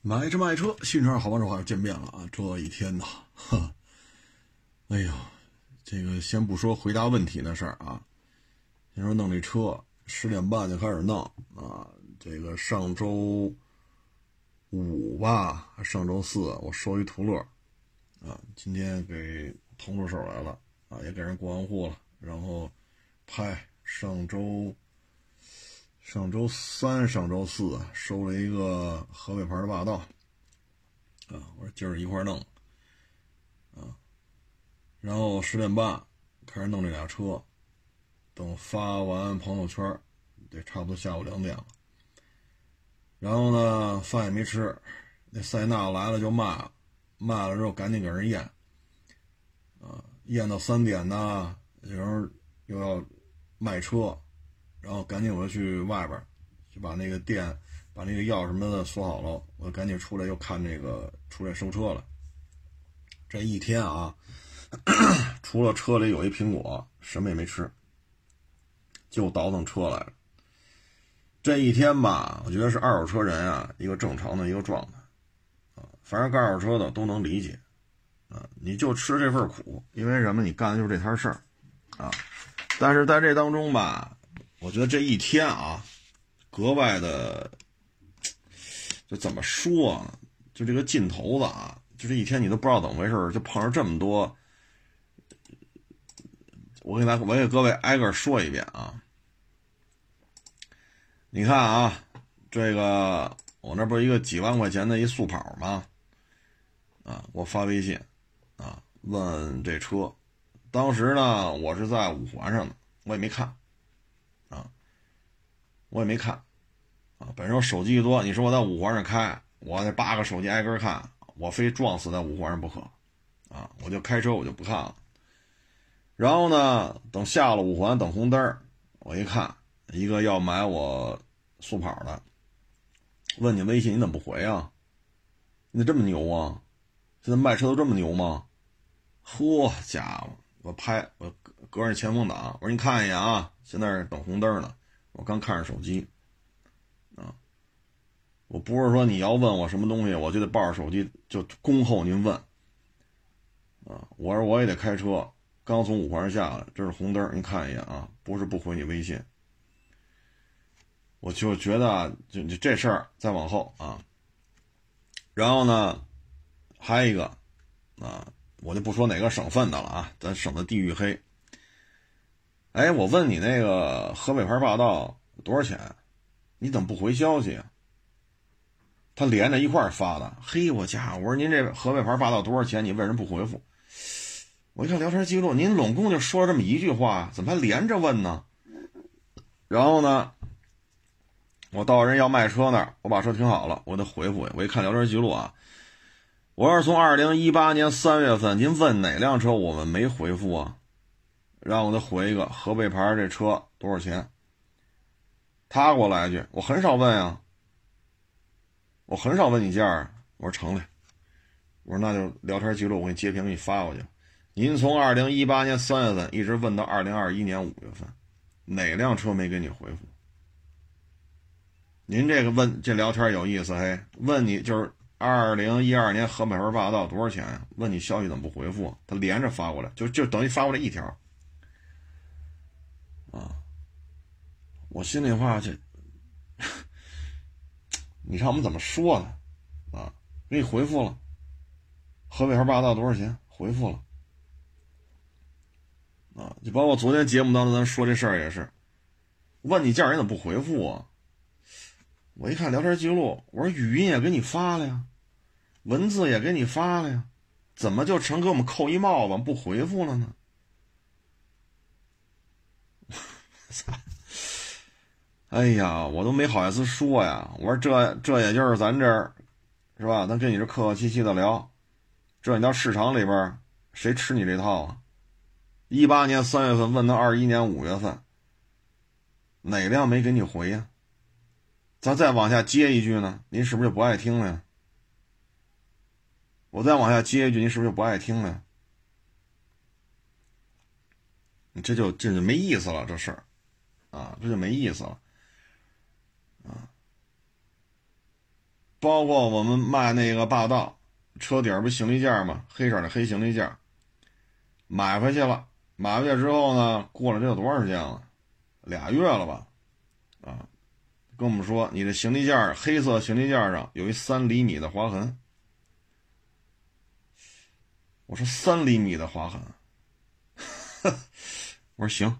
买车卖车，新车好帮手，又见面了啊！这一天呐，哈，哎呀，这个先不说回答问题的事儿啊，先说弄这车，十点半就开始弄啊。这个上周五吧，上周四我收一途乐啊，今天给腾出手来了啊，也给人过完户了，然后拍上周。上周三、上周四收了一个河北牌的霸道，啊，我说今儿一块弄，啊，然后十点半开始弄这俩车，等发完朋友圈，得差不多下午两点了。然后呢，饭也没吃，那塞纳来了就卖，卖了之后赶紧给人验，啊，验到三点呢，有人又要卖车。然后赶紧我就去外边，就把那个店，把那个药什么的锁好了。我赶紧出来又看这个出来收车了。这一天啊，除了车里有一苹果，什么也没吃，就倒腾车来了。这一天吧，我觉得是二手车人啊一个正常的一个状态啊。凡是干二手车的都能理解啊，你就吃这份苦，因为什么？你干的就是这摊事儿啊。但是在这当中吧。我觉得这一天啊，格外的，就怎么说呢？就这个劲头子啊，就这一天你都不知道怎么回事，就碰上这么多。我给大，我给各位挨个说一遍啊。你看啊，这个我那不是一个几万块钱的一速跑吗？啊，我发微信啊，问这车，当时呢，我是在五环上的，我也没看。我也没看，啊，本身我手机一多，你说我在五环上开，我那八个手机挨个看，我非撞死在五环上不可，啊，我就开车我就不看了。然后呢，等下了五环等红灯我一看，一个要买我速跑的，问你微信你怎么不回啊？你这么牛啊？现在卖车都这么牛吗？嚯家伙！我拍我隔着前风挡，我说你看一眼啊，现在等红灯呢。我刚看着手机，啊，我不是说你要问我什么东西，我就得抱着手机就恭候您问，啊，我说我也得开车，刚从五环下来，这是红灯，您看一眼啊，不是不回你微信，我就觉得就就这事儿再往后啊，然后呢，还有一个，啊，我就不说哪个省份的了啊，咱省的地域黑。哎，我问你那个河北牌霸道多少钱？你怎么不回消息啊？他连着一块发的。嘿，我家伙！我说您这河北牌霸道多少钱？你为什么不回复？我一看聊天记录，您拢共就说了这么一句话，怎么还连着问呢？然后呢，我到人要卖车那儿，我把车停好了，我得回复。我一看聊天记录啊，我要是从二零一八年三月份，您问哪辆车，我们没回复啊？让我再回一个河北牌这车多少钱？他给我来一句，我很少问呀，我很少问你价我说成嘞，我说那就聊天记录，我给你截屏给你发过去。您从二零一八年三月份一直问到二零二一年五月份，哪辆车没给你回复？您这个问这聊天有意思嘿？问你就是二零一二年河北牌霸道多少钱呀？问你消息怎么不回复？他连着发过来，就就等于发过来一条。啊，我心里话这，你让我们怎么说呢？啊，给你回复了，河北号霸道多少钱？回复了。啊，就包括昨天节目当中咱说这事儿也是，问你价人怎么不回复啊？我一看聊天记录，我说语音也给你发了呀，文字也给你发了呀，怎么就成给我们扣一帽子不回复了呢？操！哎呀，我都没好意思说呀。我说这这也就是咱这儿，是吧？咱跟你这客客气气的聊。这你到市场里边，谁吃你这套啊？一八年三月份问到二一年五月份，哪辆没给你回呀？咱再往下接一句呢，您是不是就不爱听了呀？我再往下接一句，您是不是就不爱听了呀？你这就这就没意思了，这事儿。啊，这就没意思了，啊！包括我们卖那个霸道，车顶不行李架吗？黑色的黑行李架，买回去了。买回去之后呢，过了这有多长时间了？俩月了吧？啊，跟我们说你的行李架黑色行李架上有一三厘米的划痕。我说三厘米的划痕，我说行。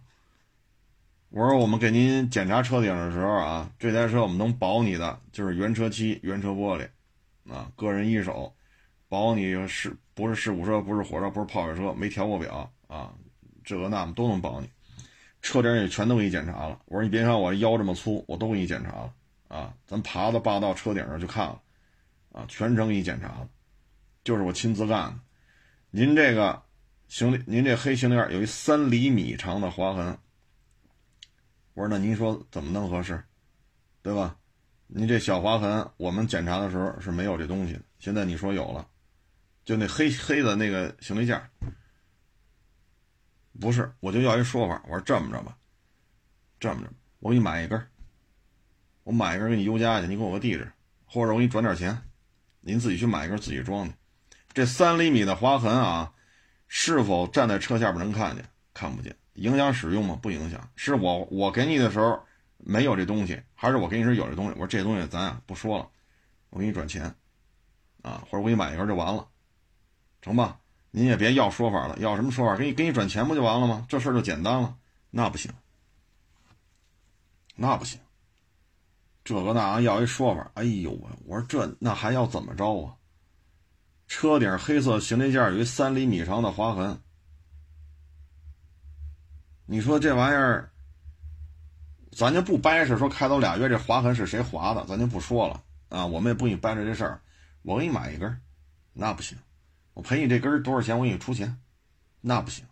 我说我们给您检查车顶的时候啊，这台车我们能保你的就是原车漆、原车玻璃，啊，个人一手，保你是不是事故车，不是火车，不是泡水车，没调过表啊，这个那都能保你。车顶也全都给你检查了。我说你别看我腰这么粗，我都给你检查了啊，咱爬到霸道车顶上去看了，啊，全程给你检查了，就是我亲自干的。您这个行李，您这黑行李有一三厘米长的划痕。我说那您说怎么弄合适，对吧？您这小划痕，我们检查的时候是没有这东西的。现在你说有了，就那黑黑的那个行李架，不是，我就要一说法。我说这么着吧，这么着，我给你买一根我买一根给你邮家去，你给我个地址，或者我给你转点钱，您自己去买一根自己装去。这三厘米的划痕啊，是否站在车下边能看见？看不见。影响使用吗？不影响。是我我给你的时候没有这东西，还是我给你时有这东西？我说这东西咱啊不说了，我给你转钱，啊，或者我给你买一根就完了，成吧？您也别要说法了，要什么说法？给你给你转钱不就完了吗？这事儿就简单了。那不行，那不行，这个那要一说法。哎呦喂，我说这那还要怎么着啊？车顶黑色行李架有一三厘米长的划痕。你说这玩意儿，咱就不掰扯说开走俩月这划痕是谁划的，咱就不说了啊。我们也不给你掰扯这事儿，我给你买一根，那不行，我赔你这根多少钱？我给你出钱，那不行。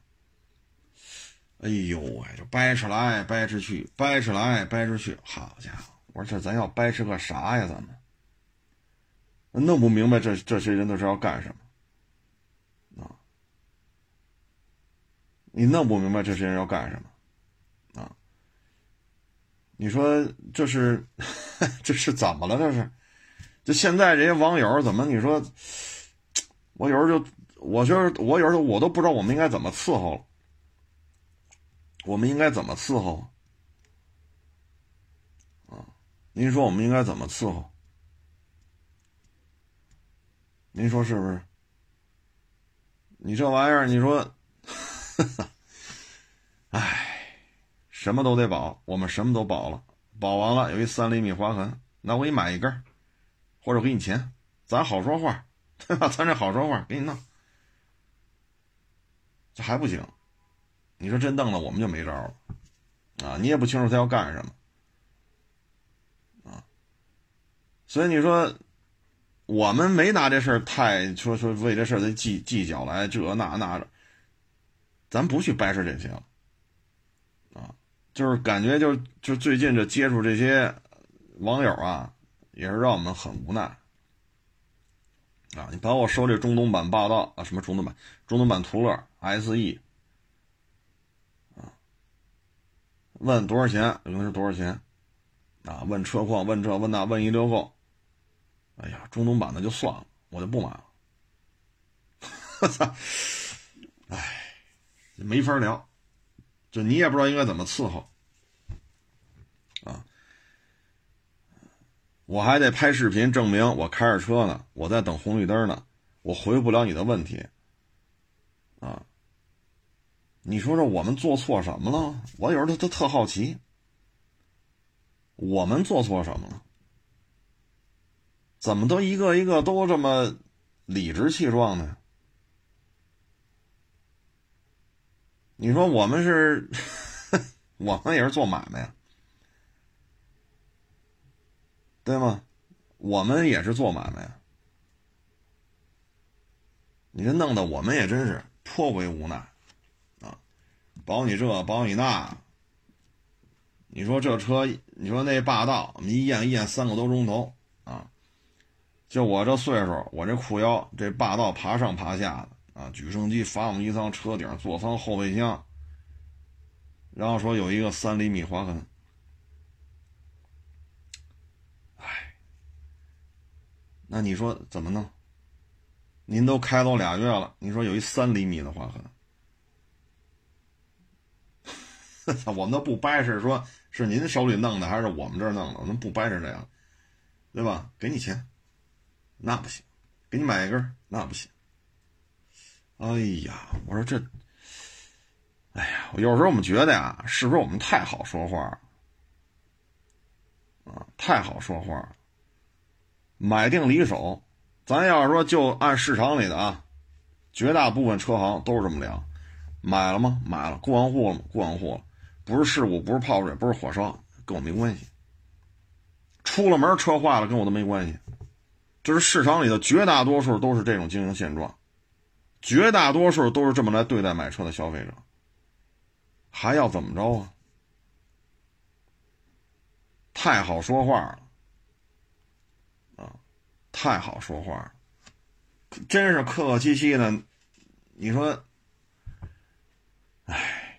哎呦喂，这掰扯来掰扯去，掰扯来掰扯去，好家伙！我说这咱要掰扯个啥呀？咱们弄不明白这这些人都是要干什么。你弄不明白这些人要干什么，啊？你说这是 这是怎么了？这是，就现在这些网友怎么？你说，我有时候就，我觉得我有时候我都不知道我们应该怎么伺候了。我们应该怎么伺候？啊？您说我们应该怎么伺候？您说是不是？你这玩意儿，你说。唉，什么都得保，我们什么都保了，保完了有一三厘米划痕，那我给你买一根，或者给你钱，咱好说话，对吧？咱这好说话，给你弄，这还不行？你说真弄了，我们就没招了啊！你也不清楚他要干什么啊，所以你说我们没拿这事儿太说说为这事儿再计计较来这那那的。咱不去掰扯这些了，啊，就是感觉就就最近这接触这些网友啊，也是让我们很无奈，啊，你包括收这中东版霸道啊，什么中东版、中东版途乐 SE，啊，问多少钱？问是多少钱？啊，问车况，问这问那，问一溜够，哎呀，中东版的就算了，我就不买了，我操，哎。没法聊，就你也不知道应该怎么伺候，啊！我还得拍视频证明我开着车呢，我在等红绿灯呢，我回不了你的问题，啊！你说说我们做错什么了？我有时候都特好奇，我们做错什么了？怎么都一个一个都这么理直气壮的？你说我们是，我们也是做买卖呀，对吗？我们也是做买卖呀。你这弄得我们也真是颇为无奈啊！保你这，保你那。你说这车，你说那霸道，我们一验一验三个多钟头啊！就我这岁数，我这裤腰，这霸道爬上爬下的。啊，举升机、发动机舱、车顶、座舱、后备箱，然后说有一个三厘米划痕。哎，那你说怎么弄？您都开走俩月了，你说有一三厘米的划痕，我们都不掰扯，说是您手里弄的还是我们这儿弄的，我们不掰扯这样，对吧？给你钱，那不行；给你买一根，那不行。哎呀，我说这，哎呀，有时候我们觉得呀，是不是我们太好说话啊？太好说话了买定离手。咱要是说就按市场里的啊，绝大部分车行都是这么量，买了吗？买了，过完户了吗？过完户了，不是事故，不是泡水，不是火烧，跟我没关系。出了门车坏了，跟我都没关系。这是市场里的绝大多数都是这种经营现状，绝大多数都是这么来对待买车的消费者，还要怎么着啊？太好说话了。啊太好说话了，真是客客气气的。你说，哎，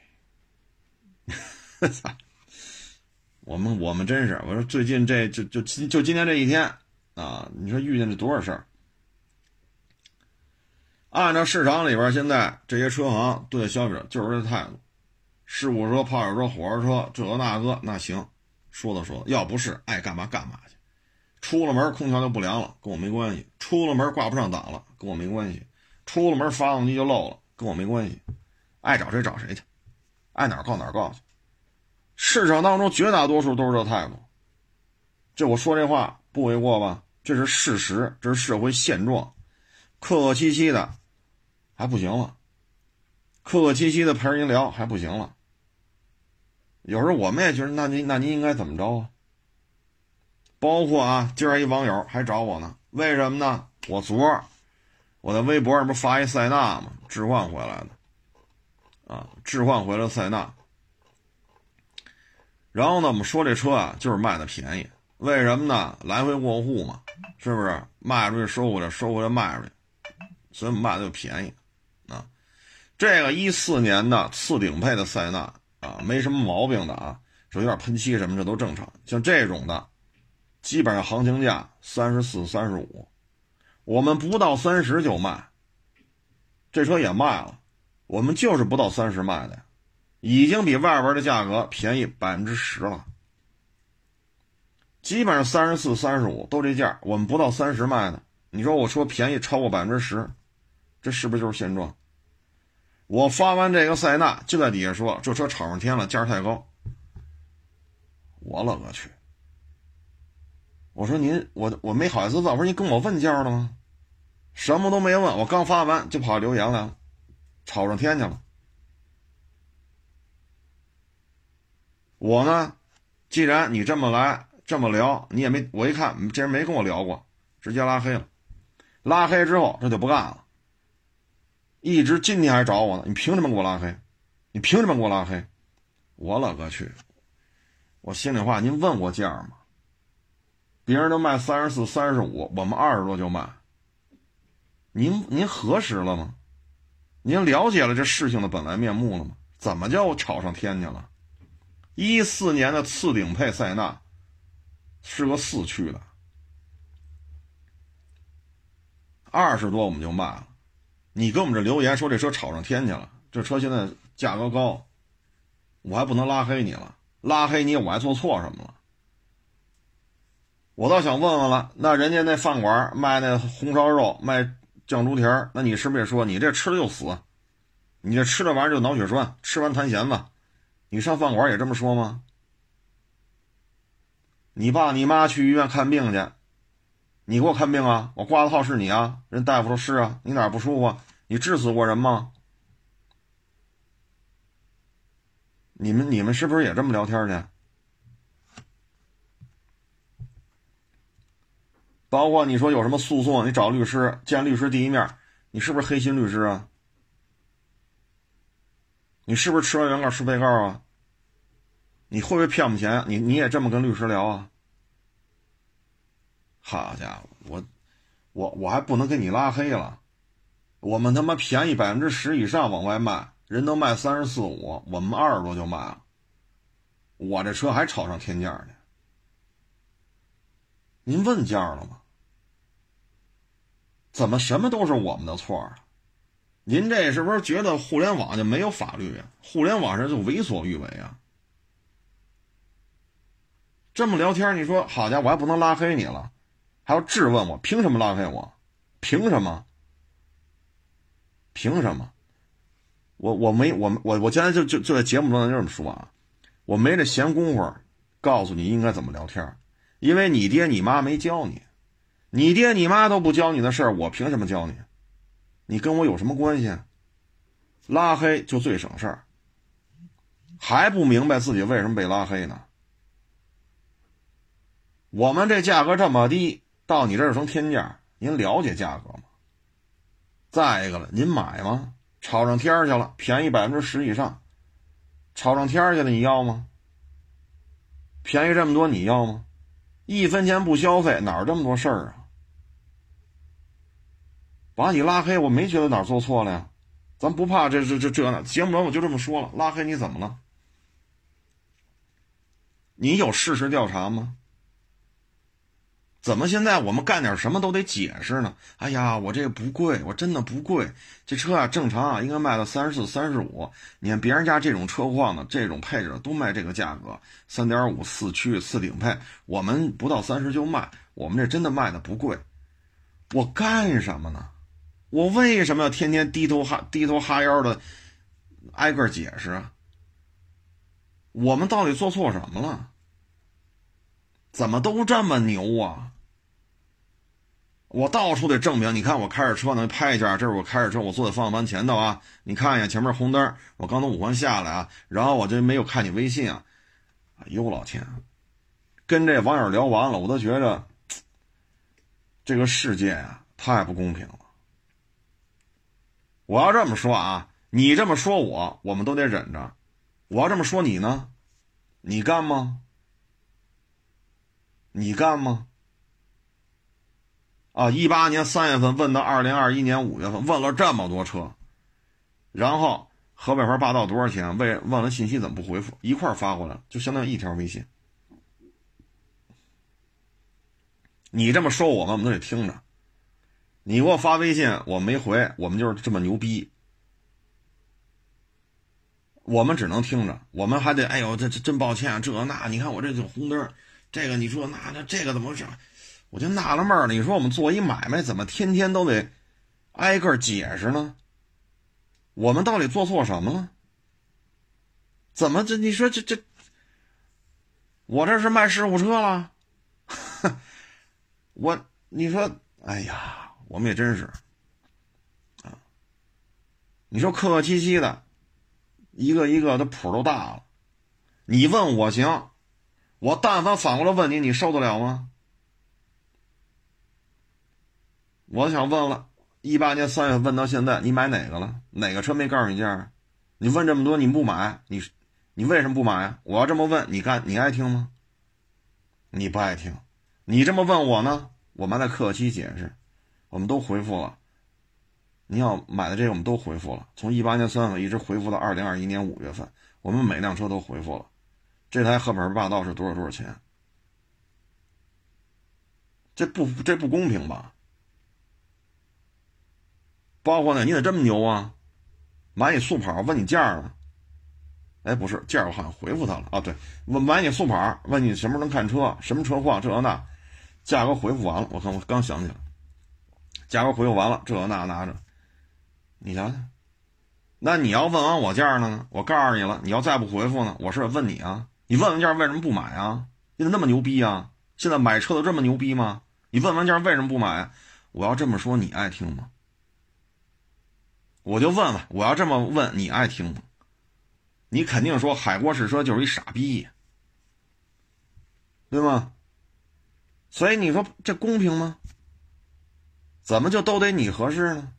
我们我们真是，我说最近这就就就今天这一天啊，你说遇见了多少事儿？按照市场里边现在这些车行对消费者就是这态度，事故车、泡水车、火烧车，这个那个，那行，说的说，要不是爱干嘛干嘛去。出了门空调就不凉了，跟我没关系；出了门挂不上档了，跟我没关系；出了门发动机就漏了，跟我没关系。爱找谁找谁去，爱哪告哪告去。市场当中绝大多数都是这态度。这我说这话不为过吧？这是事实，这是社会现状。客客气气的还不行了，客客气气的陪人聊还不行了。有时候我们也觉得，那您那您应该怎么着啊？包括啊，今儿一网友还找我呢，为什么呢？我昨儿我在微博上不发一塞纳吗？置换回来的，啊，置换回来塞纳。然后呢，我们说这车啊，就是卖的便宜，为什么呢？来回过户嘛，是不是？卖出去收回来，收回来卖出去，所以我们卖的就便宜，这个一四年的次顶配的塞纳啊，没什么毛病的啊，说有点喷漆什么这都正常，像这种的。基本上行情价三十四、三十五，我们不到三十就卖。这车也卖了，我们就是不到三十卖的，已经比外边的价格便宜百分之十了。基本上三十四、三十五都这价，我们不到三十卖的。你说我说便宜超过百分之十，这是不是就是现状？我发完这个塞纳，就在底下说这车炒上天了，价太高。我勒个去！我说您，我我没好意思问，我说您跟我问价了吗？什么都没问，我刚发完就跑留言来了，吵上天去了。我呢，既然你这么来这么聊，你也没我一看这人没跟我聊过，直接拉黑了。拉黑之后这就不干了，一直今天还找我呢。你凭什么给我拉黑？你凭什么给我拉黑？我勒个去！我心里话，您问过价吗？别人都卖三十四、三十五，我们二十多就卖。您您核实了吗？您了解了这事情的本来面目了吗？怎么就炒上天去了？一四年的次顶配塞纳是个四驱的，二十多我们就卖了。你给我们这留言说这车炒上天去了，这车现在价格高，我还不能拉黑你了？拉黑你我还做错什么了？我倒想问问了，那人家那饭馆卖那红烧肉、卖酱猪蹄儿，那你是不是也说你这吃了就死？你这吃这玩意儿就脑血栓，吃完弹弦子？你上饭馆也这么说吗？你爸你妈去医院看病去，你给我看病啊？我挂的号是你啊？人大夫说是啊，你哪不舒服？你治死过人吗？你们你们是不是也这么聊天去？包括你说有什么诉讼，你找律师见律师第一面，你是不是黑心律师啊？你是不是吃完原告吃被告啊？你会不会骗我们钱？你你也这么跟律师聊啊？好家伙，我我我还不能给你拉黑了，我们他妈便宜百分之十以上往外卖，人都卖三十四五，我们二十多就卖了，我这车还炒上天价呢。您问价了吗？怎么什么都是我们的错啊？您这是不是觉得互联网就没有法律啊？互联网上就为所欲为啊？这么聊天，你说好家伙，我还不能拉黑你了，还要质问我，凭什么拉黑我？凭什么？凭什么？我我没我我我现在就就就在节目中就这么说啊，我没这闲工夫告诉你应该怎么聊天，因为你爹你妈没教你，你爹你妈都不教你的事儿，我凭什么教你？你跟我有什么关系？拉黑就最省事儿，还不明白自己为什么被拉黑呢？我们这价格这么低，到你这儿成天价，您了解价格吗？再一个了，您买吗？炒上天去了，便宜百分之十以上，炒上天去了，你要吗？便宜这么多，你要吗？一分钱不消费，哪儿这么多事儿啊？把你拉黑，我没觉得哪儿做错了呀，咱不怕这这这这呢。节目中我就这么说了，拉黑你怎么了？你有事实调查吗？怎么现在我们干点什么都得解释呢？哎呀，我这个不贵，我真的不贵。这车啊，正常啊，应该卖到三十四、三十五。你看别人家这种车况的、这种配置都卖这个价格，三点五四驱次顶配，我们不到三十就卖。我们这真的卖的不贵。我干什么呢？我为什么要天天低头哈低头哈腰的挨个解释啊？我们到底做错什么了？怎么都这么牛啊？我到处得证明，你看我开着车呢，拍一下，这是我开着车，我坐在方向盘前头啊。你看一下前面红灯，我刚从五环下来啊，然后我就没有看你微信啊。哎呦老天，跟这网友聊完了，我都觉着这个世界啊太不公平了。我要这么说啊，你这么说我，我们都得忍着。我要这么说你呢，你干吗？你干吗？啊！一八年三月份问到二零二一年五月份，问了这么多车，然后河北牌霸道多少钱？问问了信息怎么不回复？一块发过来，就相当于一条微信。你这么说我们，我们都得听着。你给我发微信，我没回，我们就是这么牛逼。我们只能听着，我们还得哎呦，这这真抱歉，这那你看我这就红灯，这个你说那那这个怎么回事？我就纳了闷了，你说我们做一买卖，怎么天天都得挨个解释呢？我们到底做错什么了？怎么这？你说这这，我这是卖事故车了？我你说，哎呀，我们也真是啊！你说客客气气的，一个一个的谱都大了，你问我行，我但凡反过来问你，你受得了吗？我想问了，一八年三月问到现在，你买哪个了？哪个车没告诉你价？你问这么多，你不买，你你为什么不买啊？我要这么问，你干你爱听吗？你不爱听，你这么问我呢？我们在客气解释，我们都回复了。你要买的这个，我们都回复了。从一八年三月份一直回复到二零二一年五月份，我们每辆车都回复了。这台赫本霸道是多少多少钱？这不这不公平吧？包括呢，你咋这么牛啊？买你速跑问你价了？哎，不是价，我好像回复他了啊。对，问买你速跑，问你什么时候能看车，什么车况，这那，价格回复完了。我看我刚想起来，价格回复完了，这那拿着，你瞧瞧。那你要问完我价了呢？我告诉你了，你要再不回复呢，我是问你啊。你问完价为什么不买啊？你咋那么牛逼啊？现在买车都这么牛逼吗？你问完价为什么不买？我要这么说，你爱听吗？我就问问，我要这么问，你爱听吗？你肯定说海阔试车就是一傻逼，对吗？所以你说这公平吗？怎么就都得你合适呢？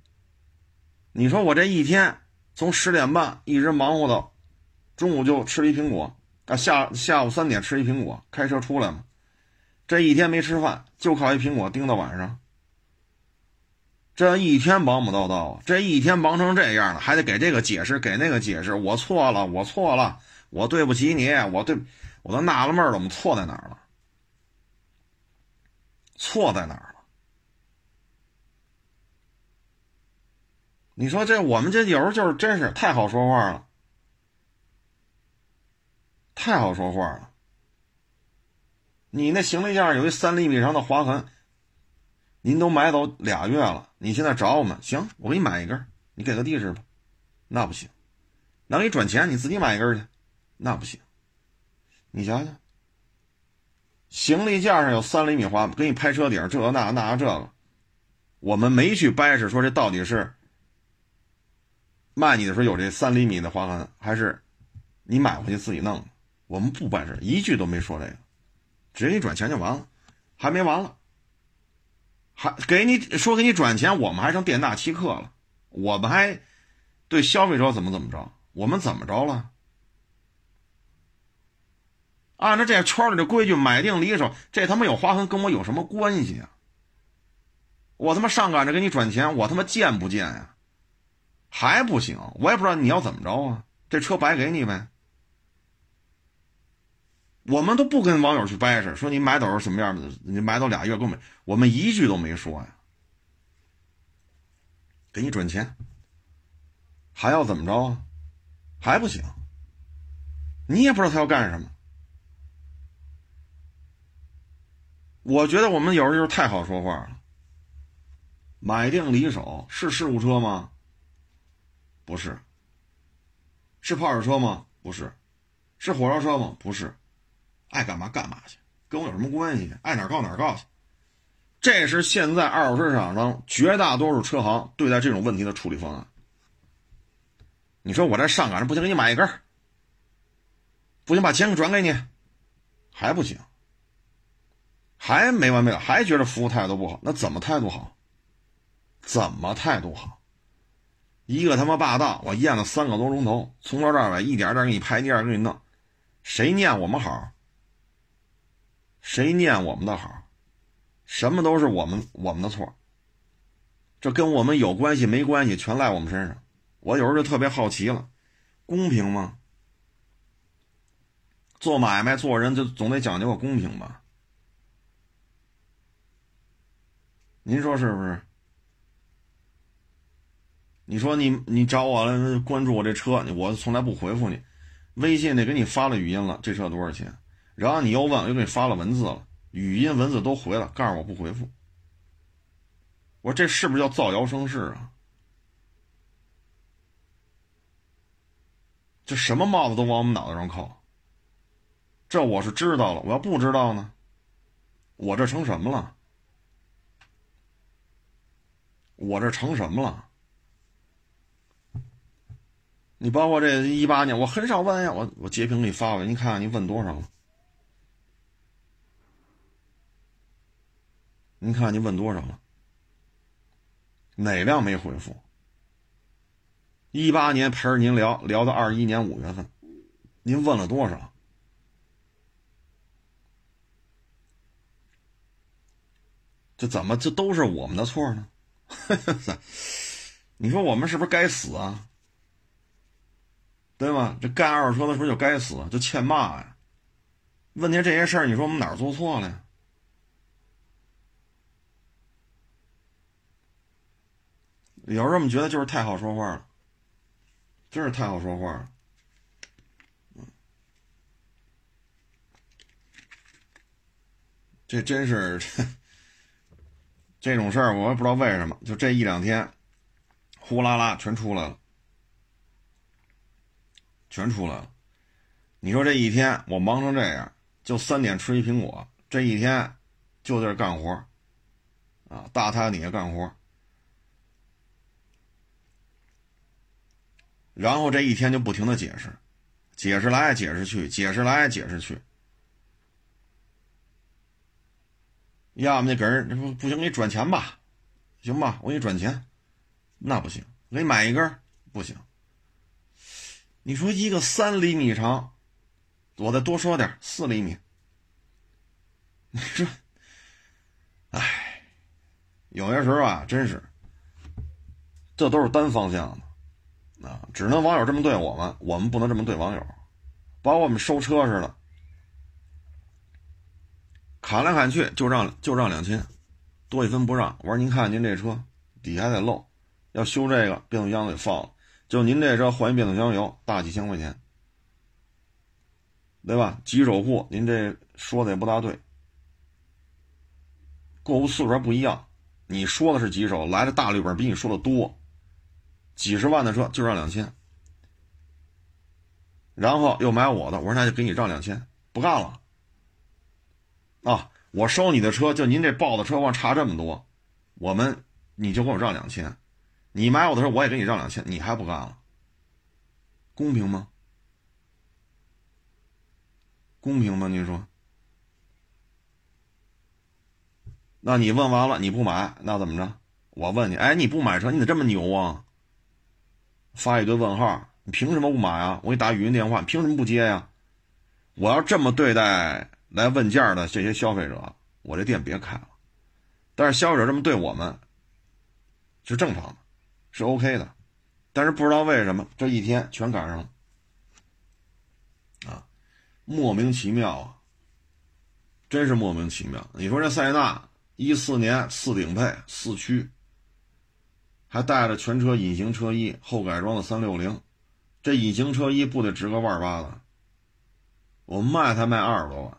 你说我这一天从十点半一直忙活到中午就吃一苹果啊，下下午三点吃一苹果，开车出来嘛，这一天没吃饭，就靠一苹果盯到晚上。这一天忙忙叨叨，这一天忙成这样了，还得给这个解释，给那个解释。我错了，我错了，我对不起你，我对，我都纳了闷了，我们错在哪儿了？错在哪儿了？你说这我们这有时候就是真是太好说话了，太好说话了。你那行李架有一三厘米长的划痕，您都买走俩月了，你现在找我们行，我给你买一根，你给个地址吧，那不行，那给你转钱，你自己买一根去，那不行。你想想，行李架上有三厘米划，给你拍车顶，这那那这个，我们没去掰扯说这到底是卖你的时候有这三厘米的划痕，还是你买回去自己弄？我们不掰扯，一句都没说这个。直接给你转钱就完了，还没完了，还给你说给你转钱，我们还成店大欺客了，我们还对消费者怎么怎么着？我们怎么着了？按照这圈里的规矩，买定离手，这他妈有划痕跟我有什么关系啊？我他妈上赶着给你转钱，我他妈贱不贱呀？还不行，我也不知道你要怎么着啊？这车白给你呗？我们都不跟网友去掰扯，说你买走是什么样的，你买走俩月够没？我们一句都没说呀，给你转钱，还要怎么着啊？还不行，你也不知道他要干什么。我觉得我们有时候就是太好说话了。买定离手是事故车吗？不是。是泡水车吗？不是。是火烧车吗？不是。爱干嘛干嘛去，跟我有什么关系？爱哪告哪告去。这是现在二手车市场上绝大多数车行对待这种问题的处理方案。你说我这上赶着不行，给你买一根不行把钱转给你，还不行，还没完没了，还觉得服务态度不好。那怎么态度好？怎么态度好？一个他妈霸道，我验了三个多钟头，从头到尾一点点给你拍，一点给你弄，谁念我们好？谁念我们的好，什么都是我们我们的错。这跟我们有关系没关系，全赖我们身上。我有时候就特别好奇了，公平吗？做买卖做人就总得讲究个公平吧？您说是不是？你说你你找我了，关注我这车，我从来不回复你，微信得给你发了语音了，这车多少钱？然后你又问，又给你发了文字了，语音、文字都回了，告诉我不回复。我说这是不是叫造谣生事啊？这什么帽子都往我们脑袋上扣。这我是知道了，我要不知道呢，我这成什么了？我这成什么了？你包括这一八年，我很少问呀，我我截屏给你发过来，你看看你问多少了。您看，您问多少了？哪辆没回复？一八年陪着您聊聊到二一年五月份，您问了多少？这怎么这都是我们的错呢？你说我们是不是该死啊？对吧？这干二手车的时候就该死，就欠骂呀！问题这些事儿，你说我们哪儿做错了呀？有时候我们觉得就是太好说话了，真是太好说话了。这真是 这种事儿，我也不知道为什么，就这一两天，呼啦啦全出来了，全出来了。你说这一天我忙成这样，就三点吃一苹果，这一天就在这干活啊，大太阳底下干活。然后这一天就不停的解释，解释来解释去，解释来解释去。要么就给人不不行，给你转钱吧，行吧，我给你转钱，那不行，给你买一根不行。你说一个三厘米长，我再多说点四厘米。你说，哎，有些时候啊，真是，这都是单方向的。啊，只能网友这么对我们，我们不能这么对网友。包括我们收车似的，砍来砍去就让就让两千，多一分不让。我说您看您这车底下还得漏，要修这个变速箱给放，就您这车换一变速箱油，大几千块钱，对吧？几手货，您这说的也不大对。过户次数还不一样，你说的是几手，来的大绿本比你说的多，几十万的车就让两千，然后又买我的，我说那就给你让两千，不干了。啊，我收你的车，就您这报的车况差这么多，我们你就给我让两千，你买我的车我也给你让两千，你还不干了？公平吗？公平吗？您说？那你问完了，你不买，那怎么着？我问你，哎，你不买车，你咋这么牛啊？发一堆问号，你凭什么不买啊？我给你打语音电话，你凭什么不接呀？我要这么对待来问价的这些消费者，我这店别开了。但是消费者这么对我们，是正常的，是 OK 的。但是不知道为什么这一天全赶上了，啊，莫名其妙啊，真是莫名其妙。你说这塞纳？一四年四顶配四驱，还带着全车隐形车衣，后改装的三六零，这隐形车衣不得值个万八的？我卖才卖二十多万，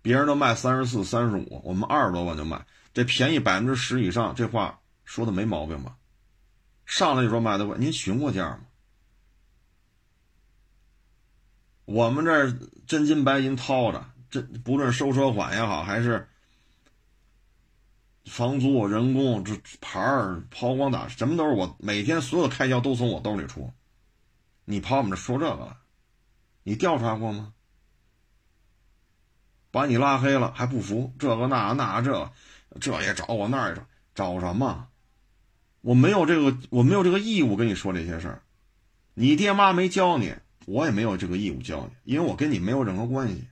别人都卖三十四、三十五，我们二十多万就卖，这便宜百分之十以上，这话说的没毛病吧？上来就说卖的贵，您询过价吗？我们这真金白银掏着，这不论收车款也好，还是。房租、人工、这牌儿、抛光打，什么都是我每天所有开销都从我兜里出。你跑我们这说这个了，你调查过吗？把你拉黑了还不服？这个那那这，这也找我那也找找什么？我没有这个，我没有这个义务跟你说这些事儿。你爹妈没教你，我也没有这个义务教你，因为我跟你没有任何关系。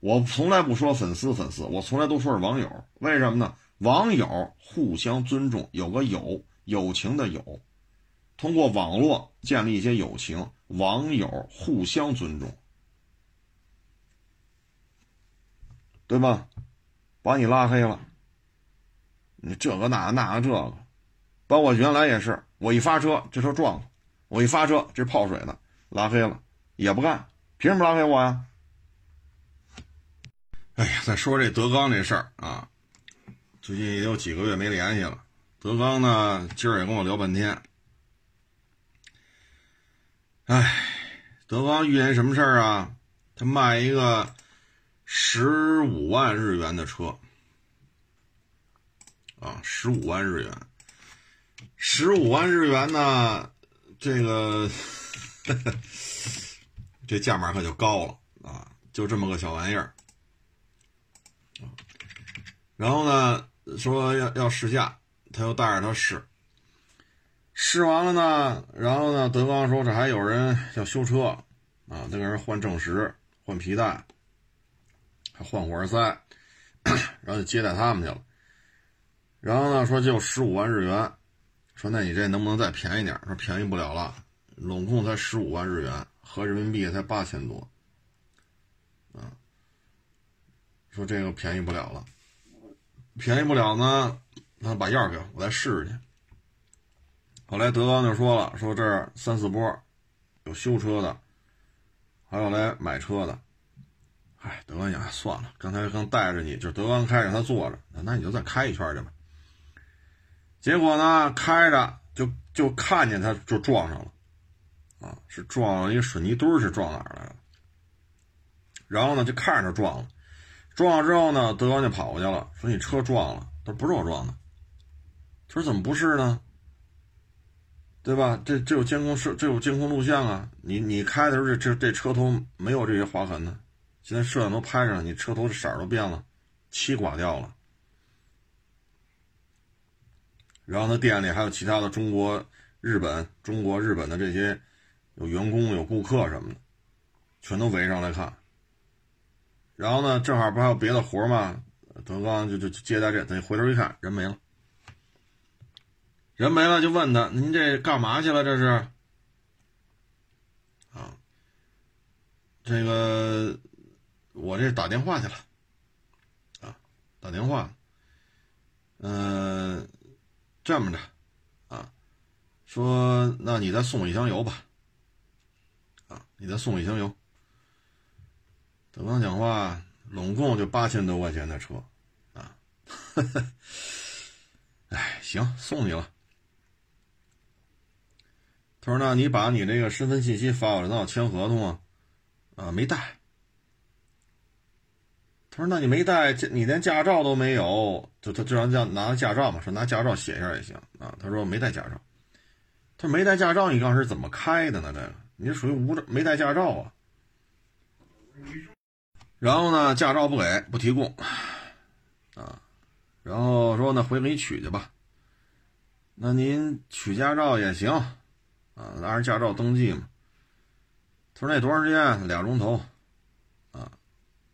我从来不说粉丝粉丝，我从来都说是网友。为什么呢？网友互相尊重，有个友友情的友，通过网络建立一些友情，网友互相尊重，对吧？把你拉黑了，你这个那那个这个，包括原来也是，我一发车这车撞了，我一发车这泡水的，拉黑了也不干，凭什么拉黑我呀？哎呀，再说这德纲这事儿啊。最近也有几个月没联系了，德刚呢，今儿也跟我聊半天。哎，德刚遇见什么事儿啊？他卖一个十五万日元的车，啊，十五万日元，十五万日元呢，这个 这价码可就高了啊，就这么个小玩意儿，然后呢？说要要试驾，他又带着他试，试完了呢，然后呢，德刚说这还有人要修车，啊，那个人换正时、换皮带，还换活塞，然后就接待他们去了。然后呢，说就十五万日元，说那你这能不能再便宜点？说便宜不了了，拢共才十五万日元，合人民币才八千多，啊，说这个便宜不了了。便宜不了呢，那把钥匙给我，我再试试去。后来德刚就说了，说这儿三四波，有修车的，还有来买车的。哎，德刚想算了，刚才刚带着你，就德刚开着他坐着，那你就再开一圈去吧。结果呢，开着就就看见他就撞上了，啊，是撞了一个水泥墩是撞哪儿来了？然后呢，就看着撞了。撞了之后呢，德刚就跑过去了，说：“你车撞了。”他说：“不是我撞的。”他说：“怎么不是呢？对吧？这这有监控摄，这有监控录像啊！你你开的时候，这这这车头没有这些划痕呢。现在摄像头拍上，你车头的色儿都变了，漆刮掉了。然后他店里还有其他的中国、日本、中国、日本的这些有员工、有顾客什么的，全都围上来看。”然后呢，正好不还有别的活吗？德刚就就接待这，等回头一看，人没了，人没了，就问他：“您这干嘛去了？这是？”啊，这个我这打电话去了，啊，打电话，嗯，这么着，啊，说那你再送我一箱油吧，啊，你再送我一箱油。德刚讲话，拢共就八千多块钱的车，啊，哎，行，送你了。他说：“那你把你这个身份信息发过来，那我签合同啊？啊，没带。他说：那你没带，你连驾照都没有，就他就让叫拿驾照嘛，说拿驾照写一下也行啊。他说没带驾照。他说没带驾照，你当时怎么开的呢？这个你属于无证没带驾照啊。”然后呢，驾照不给，不提供，啊，然后说那回给你取去吧。那您取驾照也行，啊，拿着驾照登记嘛。他说那多长时间？俩钟头，啊，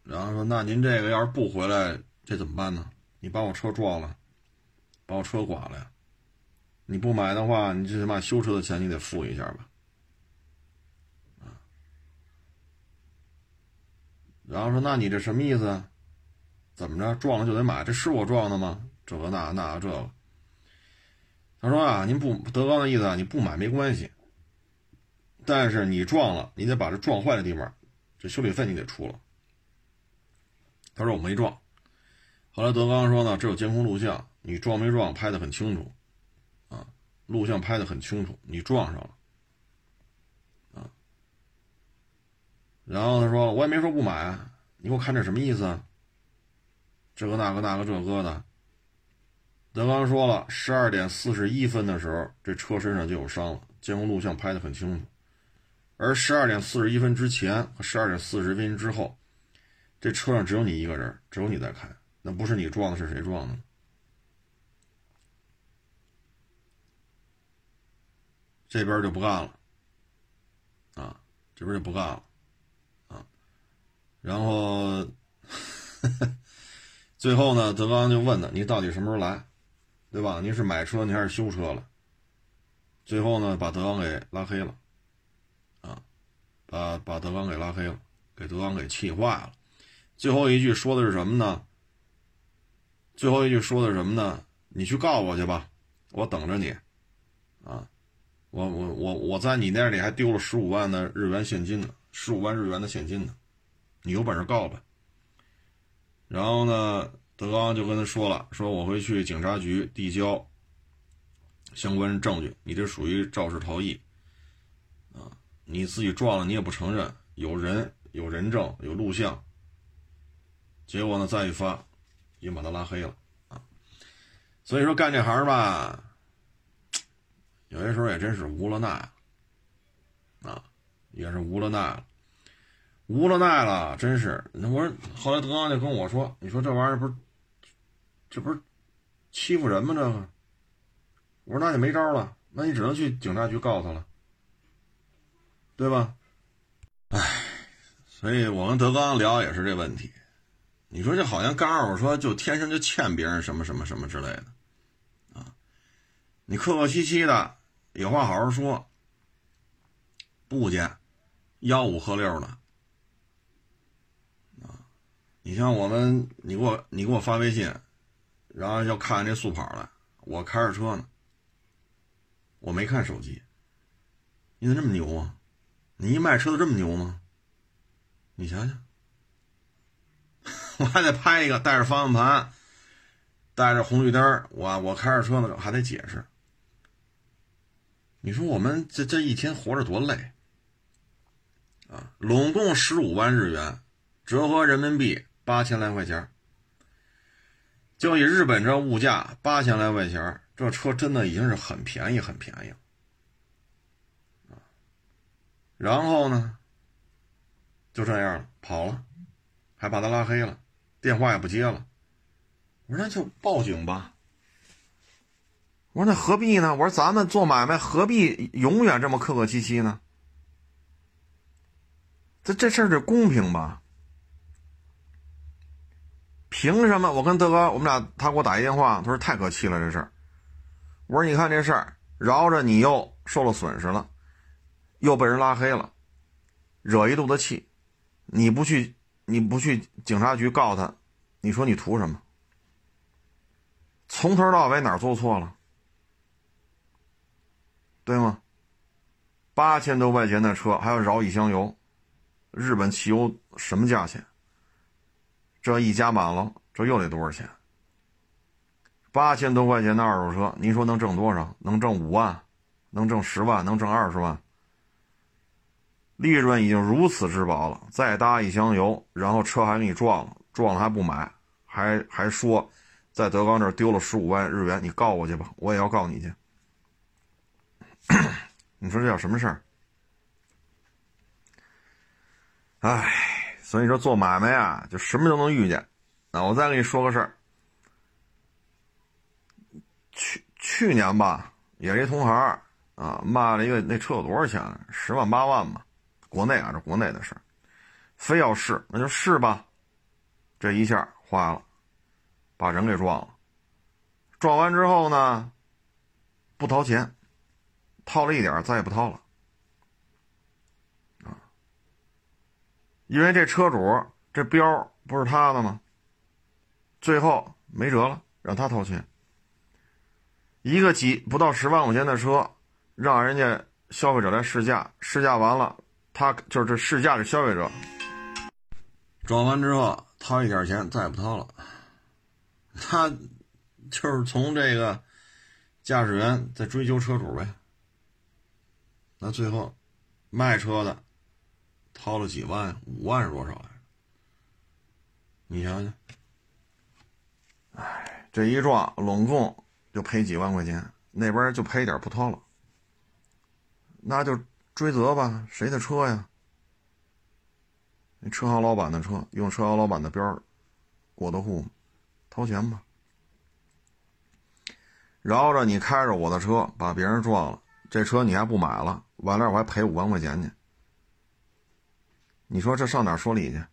然后说那您这个要是不回来，这怎么办呢？你把我车撞了，把我车剐了呀？你不买的话，你最起码修车的钱你得付一下吧。然后说：“那你这什么意思？怎么着撞了就得买？这是我撞的吗？这个那那这个。”他说：“啊，您不德刚的意思啊，你不买没关系，但是你撞了，你得把这撞坏的地方，这修理费你得出了。”他说：“我没撞。”后来德刚说：“呢，这有监控录像，你撞没撞拍的很清楚，啊，录像拍的很清楚，你撞上了。”然后他说：“我也没说不买，你给我看这什么意思？啊？这个那个那个这个的。”德刚说了，十二点四十一分的时候，这车身上就有伤了，监控录像拍的很清楚。而十二点四十一分之前和十二点四十分之后，这车上只有你一个人，只有你在开，那不是你撞的，是谁撞的？这边就不干了，啊，这边就不干了。然后，最后呢，德刚就问他：“你到底什么时候来，对吧？你是买车，你还是修车了？”最后呢，把德刚给拉黑了，啊，把把德刚给拉黑了，给德刚给气坏了。最后一句说的是什么呢？最后一句说的是什么呢？你去告我去吧，我等着你，啊，我我我我在你那里还丢了十五万的日元现金呢，十五万日元的现金呢。你有本事告吧。然后呢，德刚就跟他说了：“说我会去警察局递交相关证据，你这属于肇事逃逸啊！你自己撞了，你也不承认，有人有人证有录像。结果呢，再一发，也把他拉黑了啊！所以说干这行吧，有些时候也真是无了奈啊，也是无了奈了。”无了奈了，真是。那我说，后来德刚就跟我说：“你说这玩意儿不是，这不是欺负人吗？这个。”我说：“那就没招了，那你只能去警察局告他了，对吧？”哎，所以我跟德刚聊也是这问题。你说这好像刚我说就天生就欠别人什么什么什么之类的，啊，你客客气气的，有话好好说，不见，吆五喝六的。你像我们，你给我你给我发微信，然后要看这速跑来，我开着车呢，我没看手机。你怎么这么牛啊？你一卖车都这么牛吗？你想想，我还得拍一个，带着方向盘，带着红绿灯，我我开着车呢，还得解释。你说我们这这一天活着多累啊！拢共十五万日元，折合人民币。八千来块钱，就以日本这物价，八千来块钱，这车真的已经是很便宜，很便宜了然后呢，就这样了，跑了，还把他拉黑了，电话也不接了。我说那就报警吧。我说那何必呢？我说咱们做买卖何必永远这么客客气气呢？这这事儿得公平吧？凭什么？我跟德哥，我们俩，他给我打一电话，他说太可气了这事儿。我说你看这事儿，饶着你又受了损失了，又被人拉黑了，惹一肚子气，你不去，你不去警察局告他，你说你图什么？从头到尾哪做错了？对吗？八千多块钱的车还要饶一箱油，日本汽油什么价钱？这一加满了，这又得多少钱？八千多块钱的二手车，您说能挣多少？能挣五万？能挣十万？能挣二十万？利润已经如此之薄了，再搭一箱油，然后车还给你撞了，撞了还不买，还还说在德刚这丢了十五万日元，你告我去吧，我也要告你去。你说这叫什么事儿？哎，所以说做买卖啊，就什么都能遇见。那我再跟你说个事儿。去去年吧，也是一同行啊，卖了一个那车有多少钱？十万八万吧，国内啊，这国内的事非要试，那就试吧。这一下坏了，把人给撞了。撞完之后呢，不掏钱，掏了一点，再也不掏了。因为这车主这标不是他的吗？最后没辙了，让他掏钱。一个几不到十万块钱的车，让人家消费者来试驾，试驾完了，他就是试驾的消费者，装完之后掏一点钱，再也不掏了。他就是从这个驾驶员在追究车主呗。那最后卖车的掏了几万，五万是多少呀？你想想，哎，这一撞，拢共。就赔几万块钱，那边就赔一点不掏了，那就追责吧，谁的车呀？那车行老板的车，用车行老板的标过的户，掏钱吧。饶着你开着我的车把别人撞了，这车你还不买了，完了我还赔五万块钱去。你说这上哪说理去？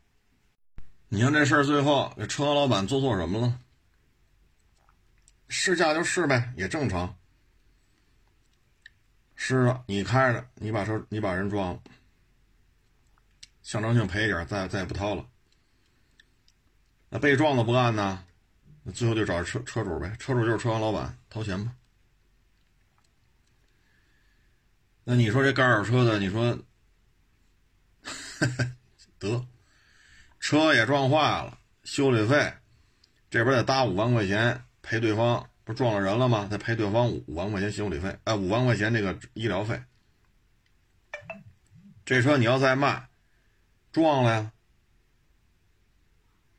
你看这事儿最后，这车行老板做错什么了？试驾就试呗，也正常。是啊，你开着，你把车，你把人撞了，象征性赔一点，再再也不掏了。那被撞了不干呢？那最后就找车车主呗，车主就是车行老板，掏钱吧。那你说这干二手车的，你说 得，车也撞坏了，修理费这边得搭五万块钱。赔对方不撞了人了吗？再赔对方五万块钱修理费，哎，五万块钱这个医疗费。这车你要再卖，撞了呀，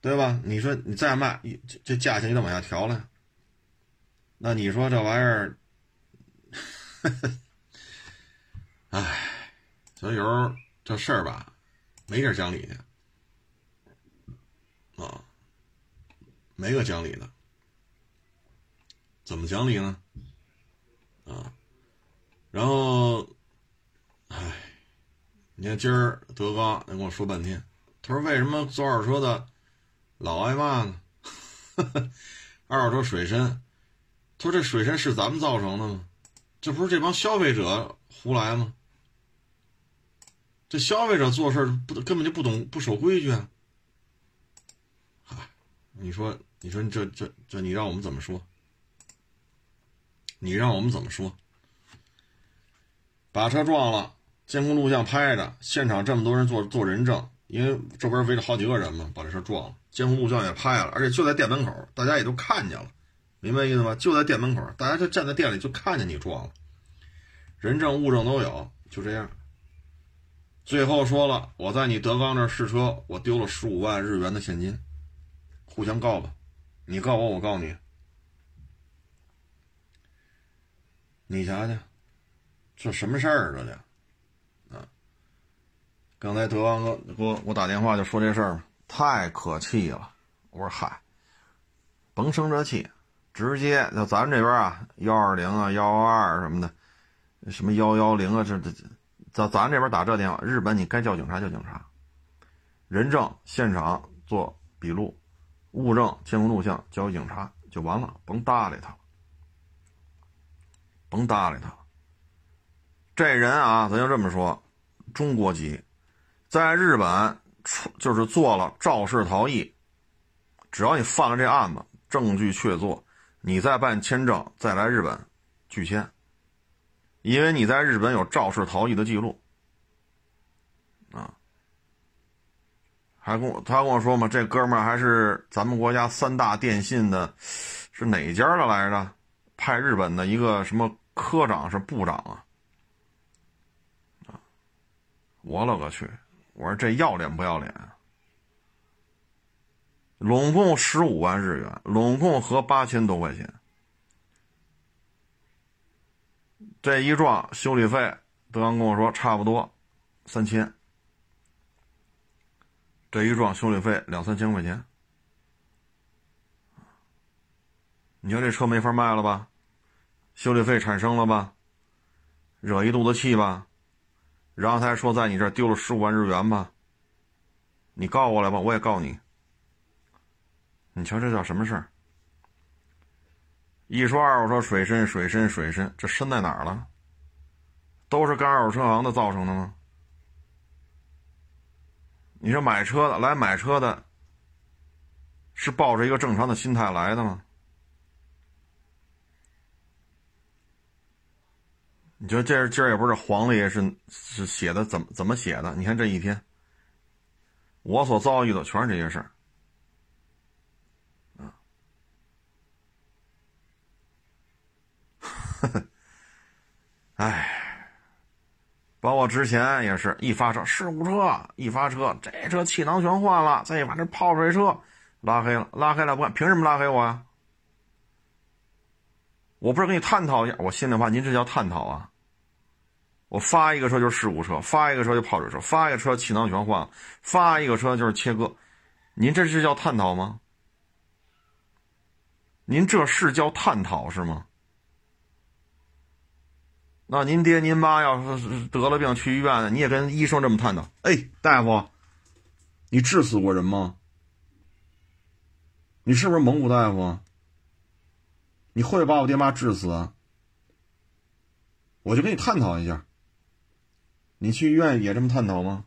对吧？你说你再卖，这这价钱你得往下调了。那你说这玩意儿，哎，所以有这事儿吧，没地讲理去啊，没个讲理的。怎么讲理呢？啊，然后，唉，你看今儿德刚跟我说半天，他说为什么做二手车的老挨骂呢？二手车水深，他说这水深是咱们造成的吗？这不是这帮消费者胡来吗？这消费者做事不根本就不懂不守规矩啊！你说你说这这这你让我们怎么说？你让我们怎么说？把车撞了，监控录像拍着，现场这么多人做做人证，因为这边围着好几个人嘛，把这车撞了，监控录像也拍了，而且就在店门口，大家也都看见了，明白意思吗？就在店门口，大家就站在店里就看见你撞了，人证物证都有，就这样。最后说了，我在你德刚那试车，我丢了十五万日元的现金，互相告吧，你告我，我告你。你瞧瞧，这什么事儿？这叫啊！刚才德刚哥给我我打电话就说这事儿太可气了。我说嗨，甭生这气，直接就咱这边啊，幺二零啊，幺幺二什么的，什么幺幺零啊，这这这咱咱这边打这电话，日本你该叫警察叫警察，人证现场做笔录，物证监控录像交给警察就完了，甭搭理他。甭搭理他，这人啊，咱就这么说，中国籍，在日本出就是做了肇事逃逸，只要你犯了这案子，证据确凿，你再办签证再来日本拒签，因为你在日本有肇事逃逸的记录，啊，还跟我他跟我说嘛，这哥们儿还是咱们国家三大电信的，是哪家的来着？派日本的一个什么科长是部长啊？啊，我勒个去！我说这要脸不要脸？拢共十五万日元，拢共合八千多块钱。这一撞修理费，德阳跟我说差不多三千。这一撞修理费两三千块钱，你说这车没法卖了吧？修理费产生了吧？惹一肚子气吧？然后他还说在你这丢了十五万日元吧？你告我来吧，我也告你。你瞧这叫什么事儿？一说二，我说水深水深水深，这深在哪儿了？都是干二手车行的造成的吗？你说买车的来买车的，是抱着一个正常的心态来的吗？你觉得这今儿也不是黄历是是写的怎么怎么写的？你看这一天，我所遭遇的全是这些事儿。呵呵，呵呵哎，包括之前也是一发车事故车，一发车这车气囊全换了，再一把这泡水车拉黑了，拉黑了不干，凭什么拉黑我呀？我不是跟你探讨一下，我心里话，您这叫探讨啊？我发一个车就是事故车，发一个车就泡水车，发一个车气囊全换了，发一个车就是切割，您这是叫探讨吗？您这是叫探讨是吗？那您爹您妈要是得了病去医院，你也跟医生这么探讨？哎，大夫，你治死过人吗？你是不是蒙古大夫？你会把我爹妈治死？我就跟你探讨一下。你去医院也这么探讨吗？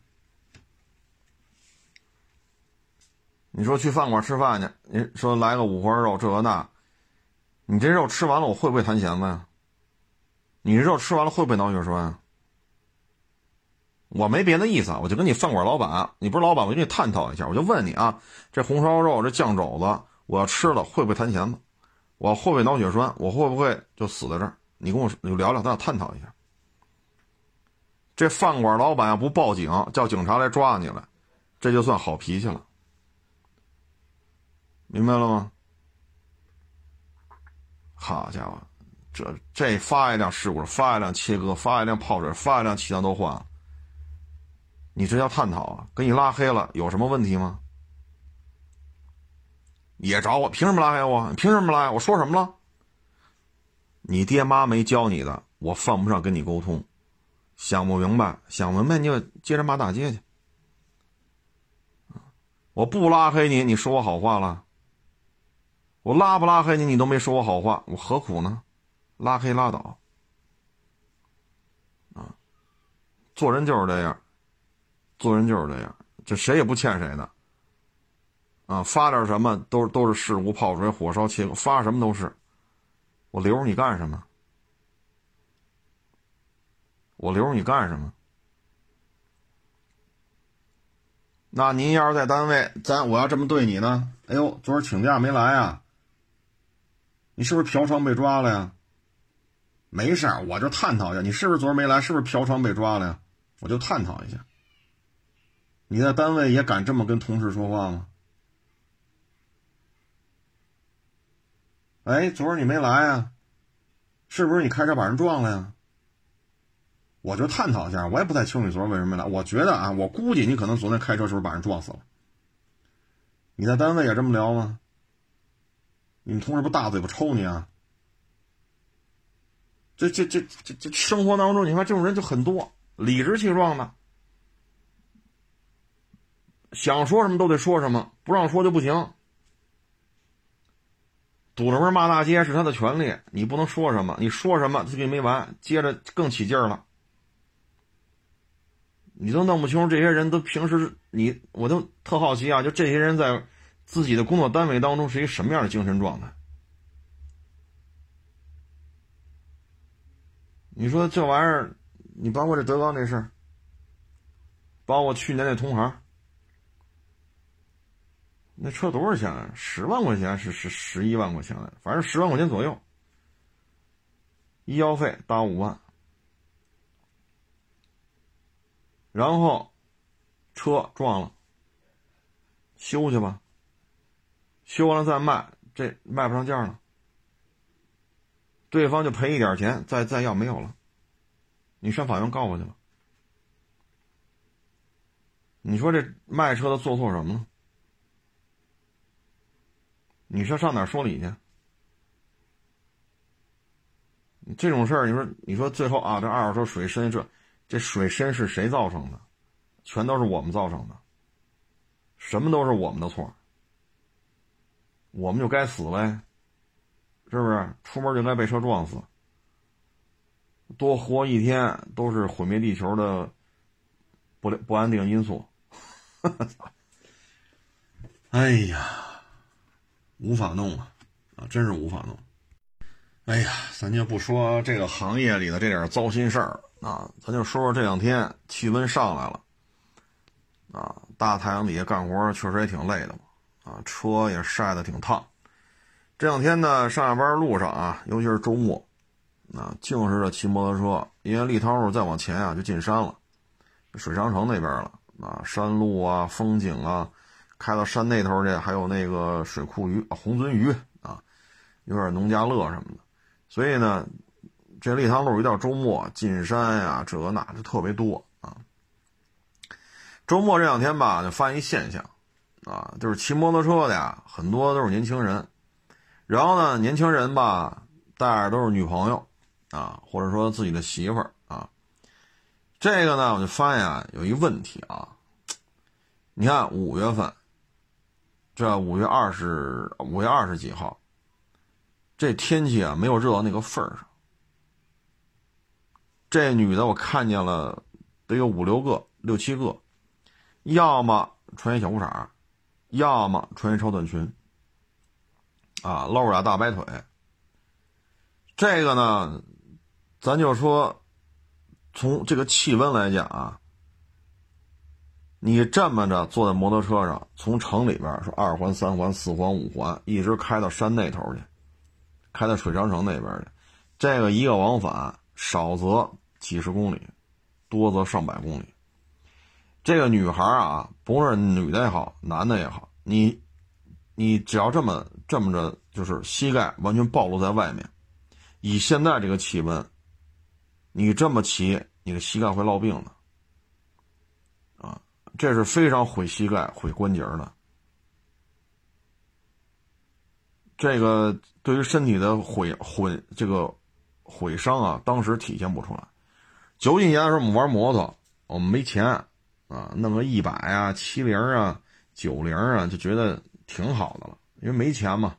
你说去饭馆吃饭去，你说来个五花肉这个那，你这肉吃完了，我会不会弹弦子呀？你肉吃完了会不会脑血栓？我没别的意思啊，我就跟你饭馆老板，你不是老板，我就跟你探讨一下，我就问你啊，这红烧肉这酱肘子，我要吃了会不会弹弦子？我会不会脑血栓？我会不会就死在这儿？你跟我就聊聊，咱俩探讨一下。这饭馆老板要不报警，叫警察来抓你了，这就算好脾气了，明白了吗？好家伙！这这发一辆事故，发一辆切割，发一辆泡水，发一辆气囊都换了。你这叫探讨啊？给你拉黑了有什么问题吗？也找我，凭什么拉黑我？凭什么拉？我说什么了？你爹妈没教你的，我犯不上跟你沟通。想不明白，想明白你就接着骂大街去。我不拉黑你，你说我好话了？我拉不拉黑你，你都没说我好话，我何苦呢？拉黑拉倒，啊，做人就是这样，做人就是这样，这谁也不欠谁的，啊，发点什么都是都是事故、泡水、火烧、切发什么都是，我留着你干什么？我留着你干什么？那您要是在单位，咱我要这么对你呢？哎呦，昨儿请假没来啊？你是不是嫖娼被抓了呀？没事，我就探讨一下，你是不是昨儿没来？是不是嫖娼被抓了呀？我就探讨一下。你在单位也敢这么跟同事说话吗？哎，昨儿你没来啊？是不是你开车把人撞了呀？我就探讨一下，我也不太清楚你昨儿为什么没来。我觉得啊，我估计你可能昨天开车时候把人撞死了。你在单位也这么聊吗？你们同事不大嘴巴抽你啊？这这这这这生活当中，你看这种人就很多，理直气壮的，想说什么都得说什么，不让说就不行。堵着门骂大街是他的权利，你不能说什么，你说什么他就没完，接着更起劲了。你都弄不清楚这些人都平时你我都特好奇啊，就这些人在自己的工作单位当中是一什么样的精神状态？你说这玩意儿，你包括这德刚这事儿，包括去年那同行，那车多少钱啊？十万块钱是是十一万块钱，反正十万块钱左右，医药费搭五万，然后车撞了，修去吧，修完了再卖，这卖不上价了。对方就赔一点钱，再再要没有了，你上法院告过去了。你说这卖车的做错什么了？你说上哪说理去？这种事儿，你说你说最后啊，这二手车水深，这这水深是谁造成的？全都是我们造成的，什么都是我们的错，我们就该死呗。是不是出门就该被车撞死？多活一天都是毁灭地球的不不安定因素。哎呀，无法弄啊！啊，真是无法弄。哎呀，咱就不说这个行业里的这点糟心事儿啊，咱就说说这两天气温上来了啊，大太阳底下干活确实也挺累的嘛啊，车也晒得挺烫。这两天呢，上下班路上啊，尤其是周末，啊，净是这骑摩托车。因为立汤路再往前啊，就进山了，水长城那边了啊，山路啊，风景啊，开到山那头去，还有那个水库鱼、红鳟鱼啊，有点农家乐什么的。所以呢，这立汤路一到周末进山呀，这那就特别多啊。周末这两天吧，就发现一现象，啊，就是骑摩托车的呀，很多都是年轻人。然后呢，年轻人吧，带着都是女朋友，啊，或者说自己的媳妇儿啊。这个呢，我就发现啊，有一问题啊。你看五月份，这五月二十五月二十几号，这天气啊，没有热到那个份儿上。这女的我看见了，得有五六个、六七个，要么穿一小裤衩，要么穿一超短裙。啊，露俩大白腿。这个呢，咱就说，从这个气温来讲啊，你这么着坐在摩托车上，从城里边说二环、三环、四环、五环，一直开到山那头去，开到水长城那边去，这个一个往返，少则几十公里，多则上百公里。这个女孩啊，不论女的也好，男的也好，你。你只要这么这么着，就是膝盖完全暴露在外面，以现在这个气温，你这么骑，你的膝盖会落病的，啊，这是非常毁膝盖、毁关节的。这个对于身体的毁毁这个毁伤啊，当时体现不出来。九几年的时候，我们玩摩托，我们没钱啊，弄个一百啊、七零啊、九零啊，就觉得。挺好的了，因为没钱嘛。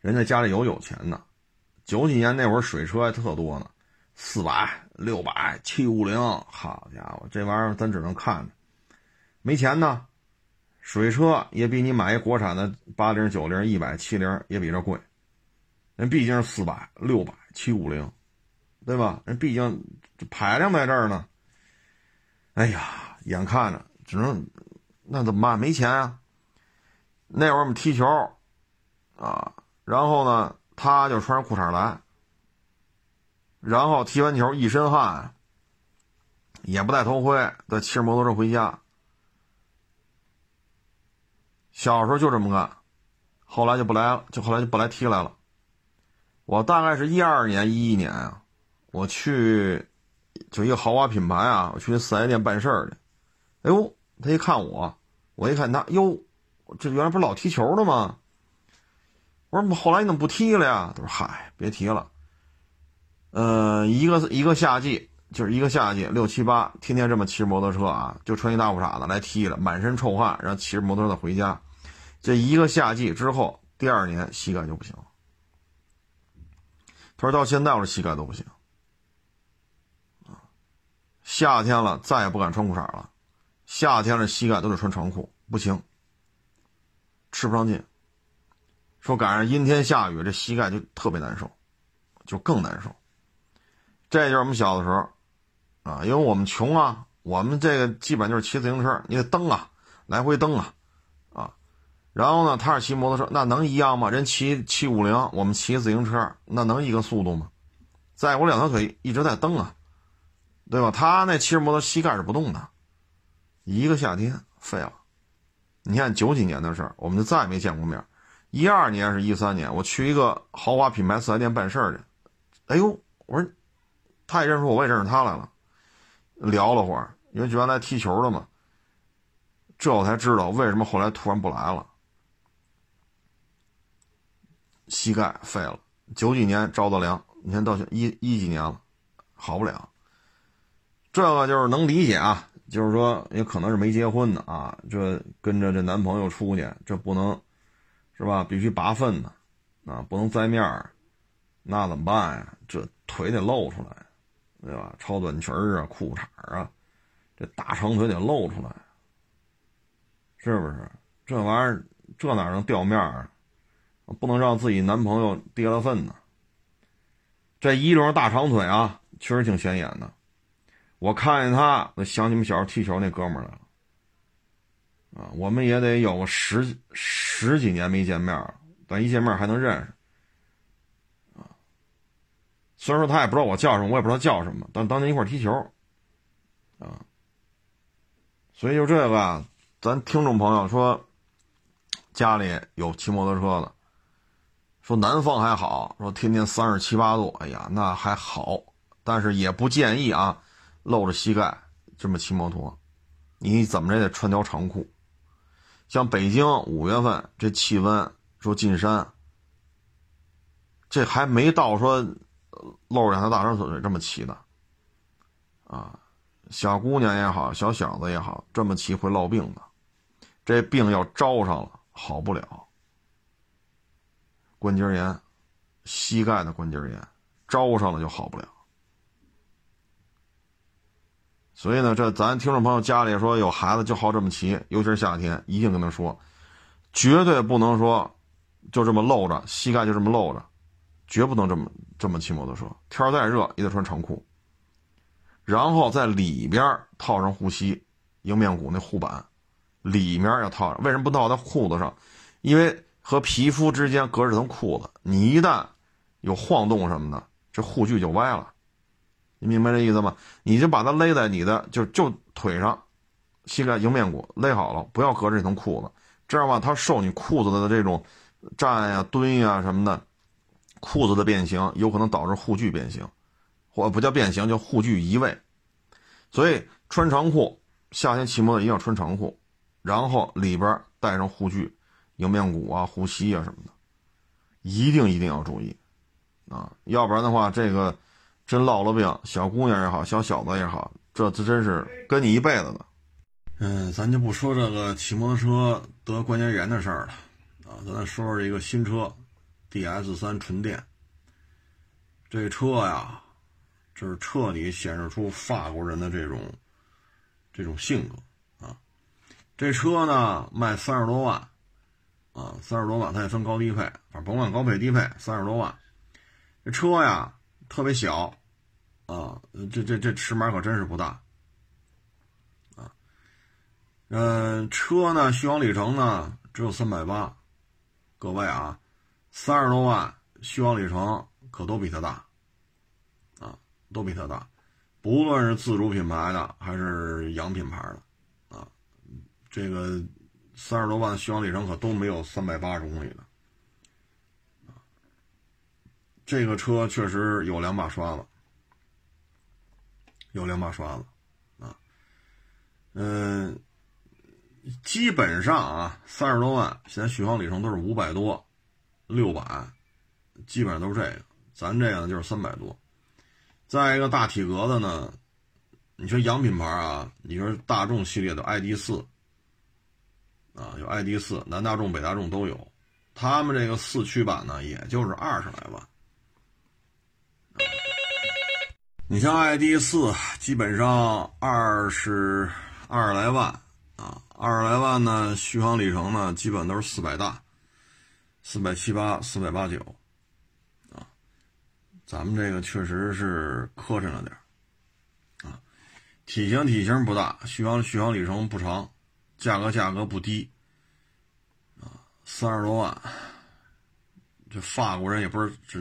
人家家里有有钱的，九几年那会儿水车还特多呢，四百、六百、七五零，好家伙，这玩意儿咱只能看着。没钱呢，水车也比你买一国产的八零、九零、一百、七零也比这贵。人毕竟是四百、六百、七五零，对吧？人毕竟这排量在这儿呢。哎呀，眼看着只能，那怎么办？没钱啊。那会儿我们踢球，啊，然后呢，他就穿着裤衩来，然后踢完球一身汗，也不戴头盔，再骑着摩托车回家。小时候就这么干，后来就不来了，就后来就不来踢来了。我大概是一二年、一一年啊，我去就一个豪华品牌啊，我去四 S 店办事儿去。哎呦，他一看我，我一看他，哟。这原来不是老踢球的吗？我说后来你怎么不踢了呀？他说：“嗨，别提了。呃，一个一个夏季，就是一个夏季，六七八，天天这么骑着摩托车啊，就穿一大裤衩子来踢了，满身臭汗，然后骑着摩托车回家。这一个夏季之后，第二年膝盖就不行了。他说到现在我这膝盖都不行。夏天了再也不敢穿裤衩了，夏天了膝盖都得穿长裤，不行。”吃不上劲，说赶上阴天下雨，这膝盖就特别难受，就更难受。这就是我们小的时候啊，因为我们穷啊，我们这个基本就是骑自行车，你得蹬啊，来回蹬啊，啊，然后呢，他是骑摩托车，那能一样吗？人骑七五零，我们骑自行车，那能一个速度吗？再我两条腿一直在蹬啊，对吧？他那骑着摩托膝盖是不动的，一个夏天废了。你看九几年的事儿，我们就再也没见过面。一二年是一三年，我去一个豪华品牌四 S 店办事儿去，哎呦，我说他也认识我，我也认识他来了，聊了会儿，因为原来踢球的嘛。这我才知道为什么后来突然不来了，膝盖废了。九几年着的凉，你看到一一几年了，好不了。这个就是能理解啊，就是说也可能是没结婚的啊，这跟着这男朋友出去，这不能。是吧？必须拔粪呢，啊，不能栽面儿，那怎么办呀？这腿得露出来，对吧？超短裙儿啊，裤衩啊，这大长腿得露出来，是不是？这玩意儿这哪能掉面儿？不能让自己男朋友跌了粪呢。这一路上大长腿啊，确实挺显眼的。我看见他，我想起我们小时候踢球那哥们儿了。啊，我们也得有个十十几年没见面了，但一见面还能认识。啊，虽然说他也不知道我叫什么，我也不知道叫什么，但当年一块踢球，啊，所以就这个，咱听众朋友说，家里有骑摩托车的，说南方还好，说天天三十七八度，哎呀，那还好，但是也不建议啊，露着膝盖这么骑摩托，你怎么着也得穿条长裤。像北京五月份这气温，说进山，这还没到说露着两条大长腿这么骑的，啊，小姑娘也好，小小子也好，这么骑会落病的，这病要招上了好不了，关节炎，膝盖的关节炎，招上了就好不了。所以呢，这咱听众朋友家里说有孩子就好这么骑，尤其是夏天，一定跟他说，绝对不能说就这么露着膝盖就这么露着，绝不能这么这么骑摩托车。天再热也得穿长裤，然后在里边套上护膝，迎面骨那护板，里面要套上。为什么不套在裤子上？因为和皮肤之间隔着层裤子，你一旦有晃动什么的，这护具就歪了。你明白这意思吗？你就把它勒在你的就就腿上，膝盖迎面骨勒好了，不要隔着这层裤子，这样吧，它受你裤子的这种站呀、蹲呀什么的，裤子的变形有可能导致护具变形，或不叫变形，叫护具移位。所以穿长裤，夏天骑摩托一定要穿长裤，然后里边带上护具，迎面骨啊、护膝啊什么的，一定一定要注意啊，要不然的话这个。真落了病，小姑娘也好，小小子也好，这这真是跟你一辈子的。嗯，咱就不说这个骑摩托车得关节炎的事儿了，啊，咱再说说一个新车，DS 三纯电。这车呀，就是彻底显示出法国人的这种这种性格啊。这车呢，卖三十多万，啊，三十多万，它也分高低配，反正甭管高配低配，三十多万。这车呀。特别小，啊，这这这尺码可真是不大，啊，嗯，车呢，续航里程呢只有三百八，各位啊，三十多万续航里程可都比它大，啊，都比它大，不论是自主品牌的还是洋品牌的，啊，这个三十多万续航里程可都没有三百八十公里的。这个车确实有两把刷子，有两把刷子，啊，嗯，基本上啊，三十多万，现在续航里程都是五百多、六百，基本上都是这个。咱这个呢就是三百多。再一个大体格子呢，你说洋品牌啊，你说大众系列的 ID 四，啊，有 ID 四，南大众、北大众都有，他们这个四驱版呢，也就是二十来万。你像 ID 四，基本上二十二十来万啊，二十来万呢，续航里程呢，基本都是四百大，四百七八、四百八九，啊，咱们这个确实是磕碜了点啊，体型体型不大，续航续航里程不长，价格价格不低，啊，三十多万，这法国人也不是这，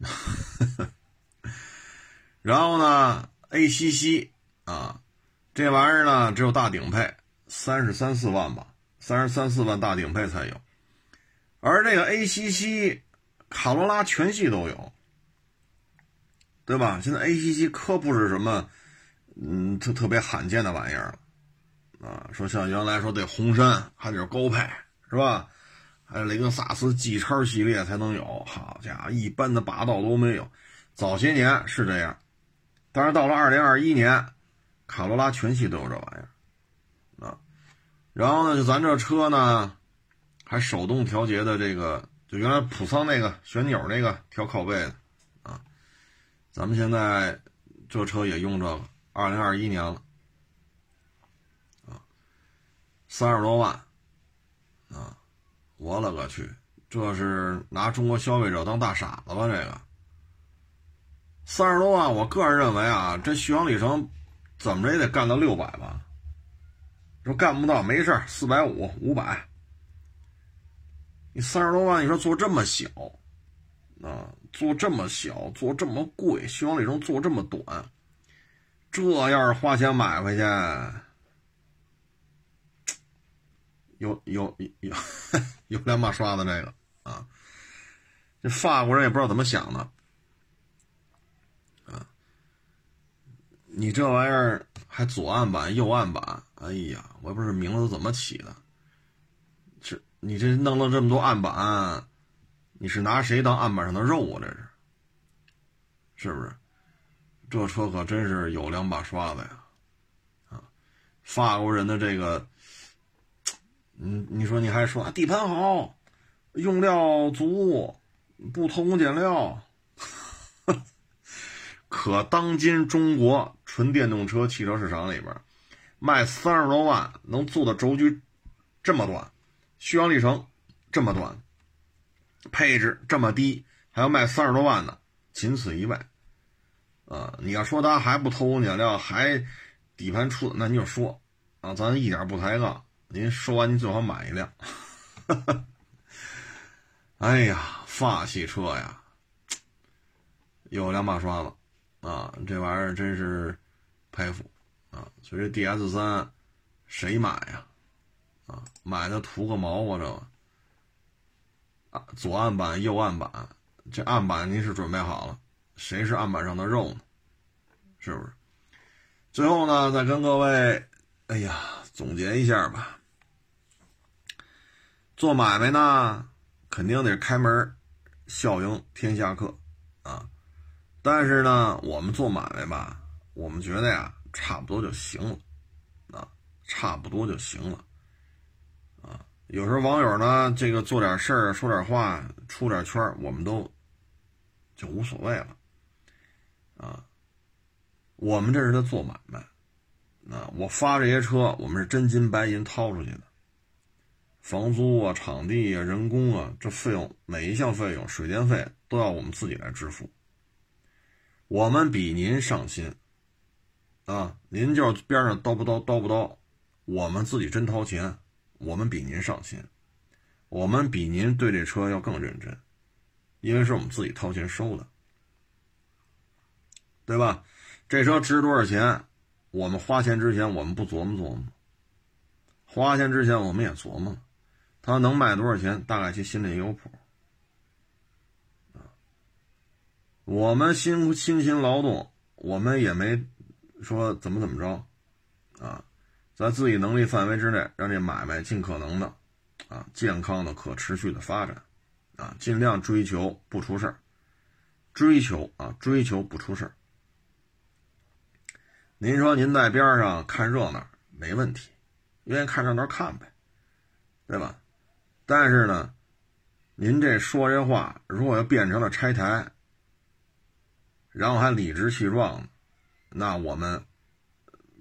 然后呢，ACC 啊，这玩意儿呢只有大顶配，三十三四万吧，三十三四万大顶配才有。而这个 ACC 卡罗拉全系都有，对吧？现在 ACC 可不是什么，嗯，特特别罕见的玩意儿了啊。说像原来说得红山，还得是高配，是吧？还有雷克萨斯 G 叉系列才能有。好家伙，一般的霸道都没有。早些年是这样，但是到了二零二一年，卡罗拉全系都有这玩意儿啊。然后呢，就咱这车呢。还手动调节的这个，就原来普桑那个旋钮那个调靠背的啊，咱们现在这车也用这个，二零二一年了啊，三十多万啊，我勒个去，这是拿中国消费者当大傻子吧？这个三十多万，我个人认为啊，这续航里程怎么着也得干到六百吧？说干不到没事四百五、五百。你三十多万，你说做这么小，啊，做这么小，做这么贵，续航里程做这么短，这要是花钱买回去，有有有 有两把刷子这个啊，这法国人也不知道怎么想的，你这玩意儿还左案板右案板，哎呀，我也不知道名字怎么起的。这你这弄了这么多案板，你是拿谁当案板上的肉啊？这是，是不是？这车可真是有两把刷子呀！啊，法国人的这个，嗯，你说你还说啊，底盘好，用料足，不偷工减料，可当今中国纯电动车汽车市场里边，卖三十多万能做的轴距这么短。续航里程这么短，配置这么低，还要卖三十多万呢，仅此一位。啊，你要说他还不偷工减料，还底盘出，那你就说啊，咱一点不抬杠。您说完，您最好买一辆。哎呀，法系车呀，有两把刷子啊，这玩意儿真是佩服啊。所以这 DS 三谁买呀？啊，买的图个毛啊！这个啊，左案板、右案板，这案板您是准备好了？谁是案板上的肉呢？是不是？最后呢，再跟各位，哎呀，总结一下吧。做买卖呢，肯定得开门，笑迎天下客啊。但是呢，我们做买卖吧，我们觉得呀，差不多就行了啊，差不多就行了。啊有时候网友呢，这个做点事儿、说点话、出点圈我们都就无所谓了啊。我们这是在做买卖，啊，我发这些车，我们是真金白银掏出去的，房租啊、场地啊、人工啊，这费用每一项费用、水电费都要我们自己来支付。我们比您上心啊，您就边上叨不叨叨不叨，我们自己真掏钱。我们比您上心，我们比您对这车要更认真，因为是我们自己掏钱收的，对吧？这车值多少钱？我们花钱之前，我们不琢磨琢磨？花钱之前，我们也琢磨，它能卖多少钱？大概其心里也有谱。我们辛辛勤劳动，我们也没说怎么怎么着，啊。在自己能力范围之内，让这买卖尽可能的，啊，健康的、可持续的发展，啊，尽量追求不出事儿，追求啊，追求不出事儿。您说您在边上看热闹没问题，愿意看热闹看呗，对吧？但是呢，您这说这话，如果要变成了拆台，然后还理直气壮，那我们。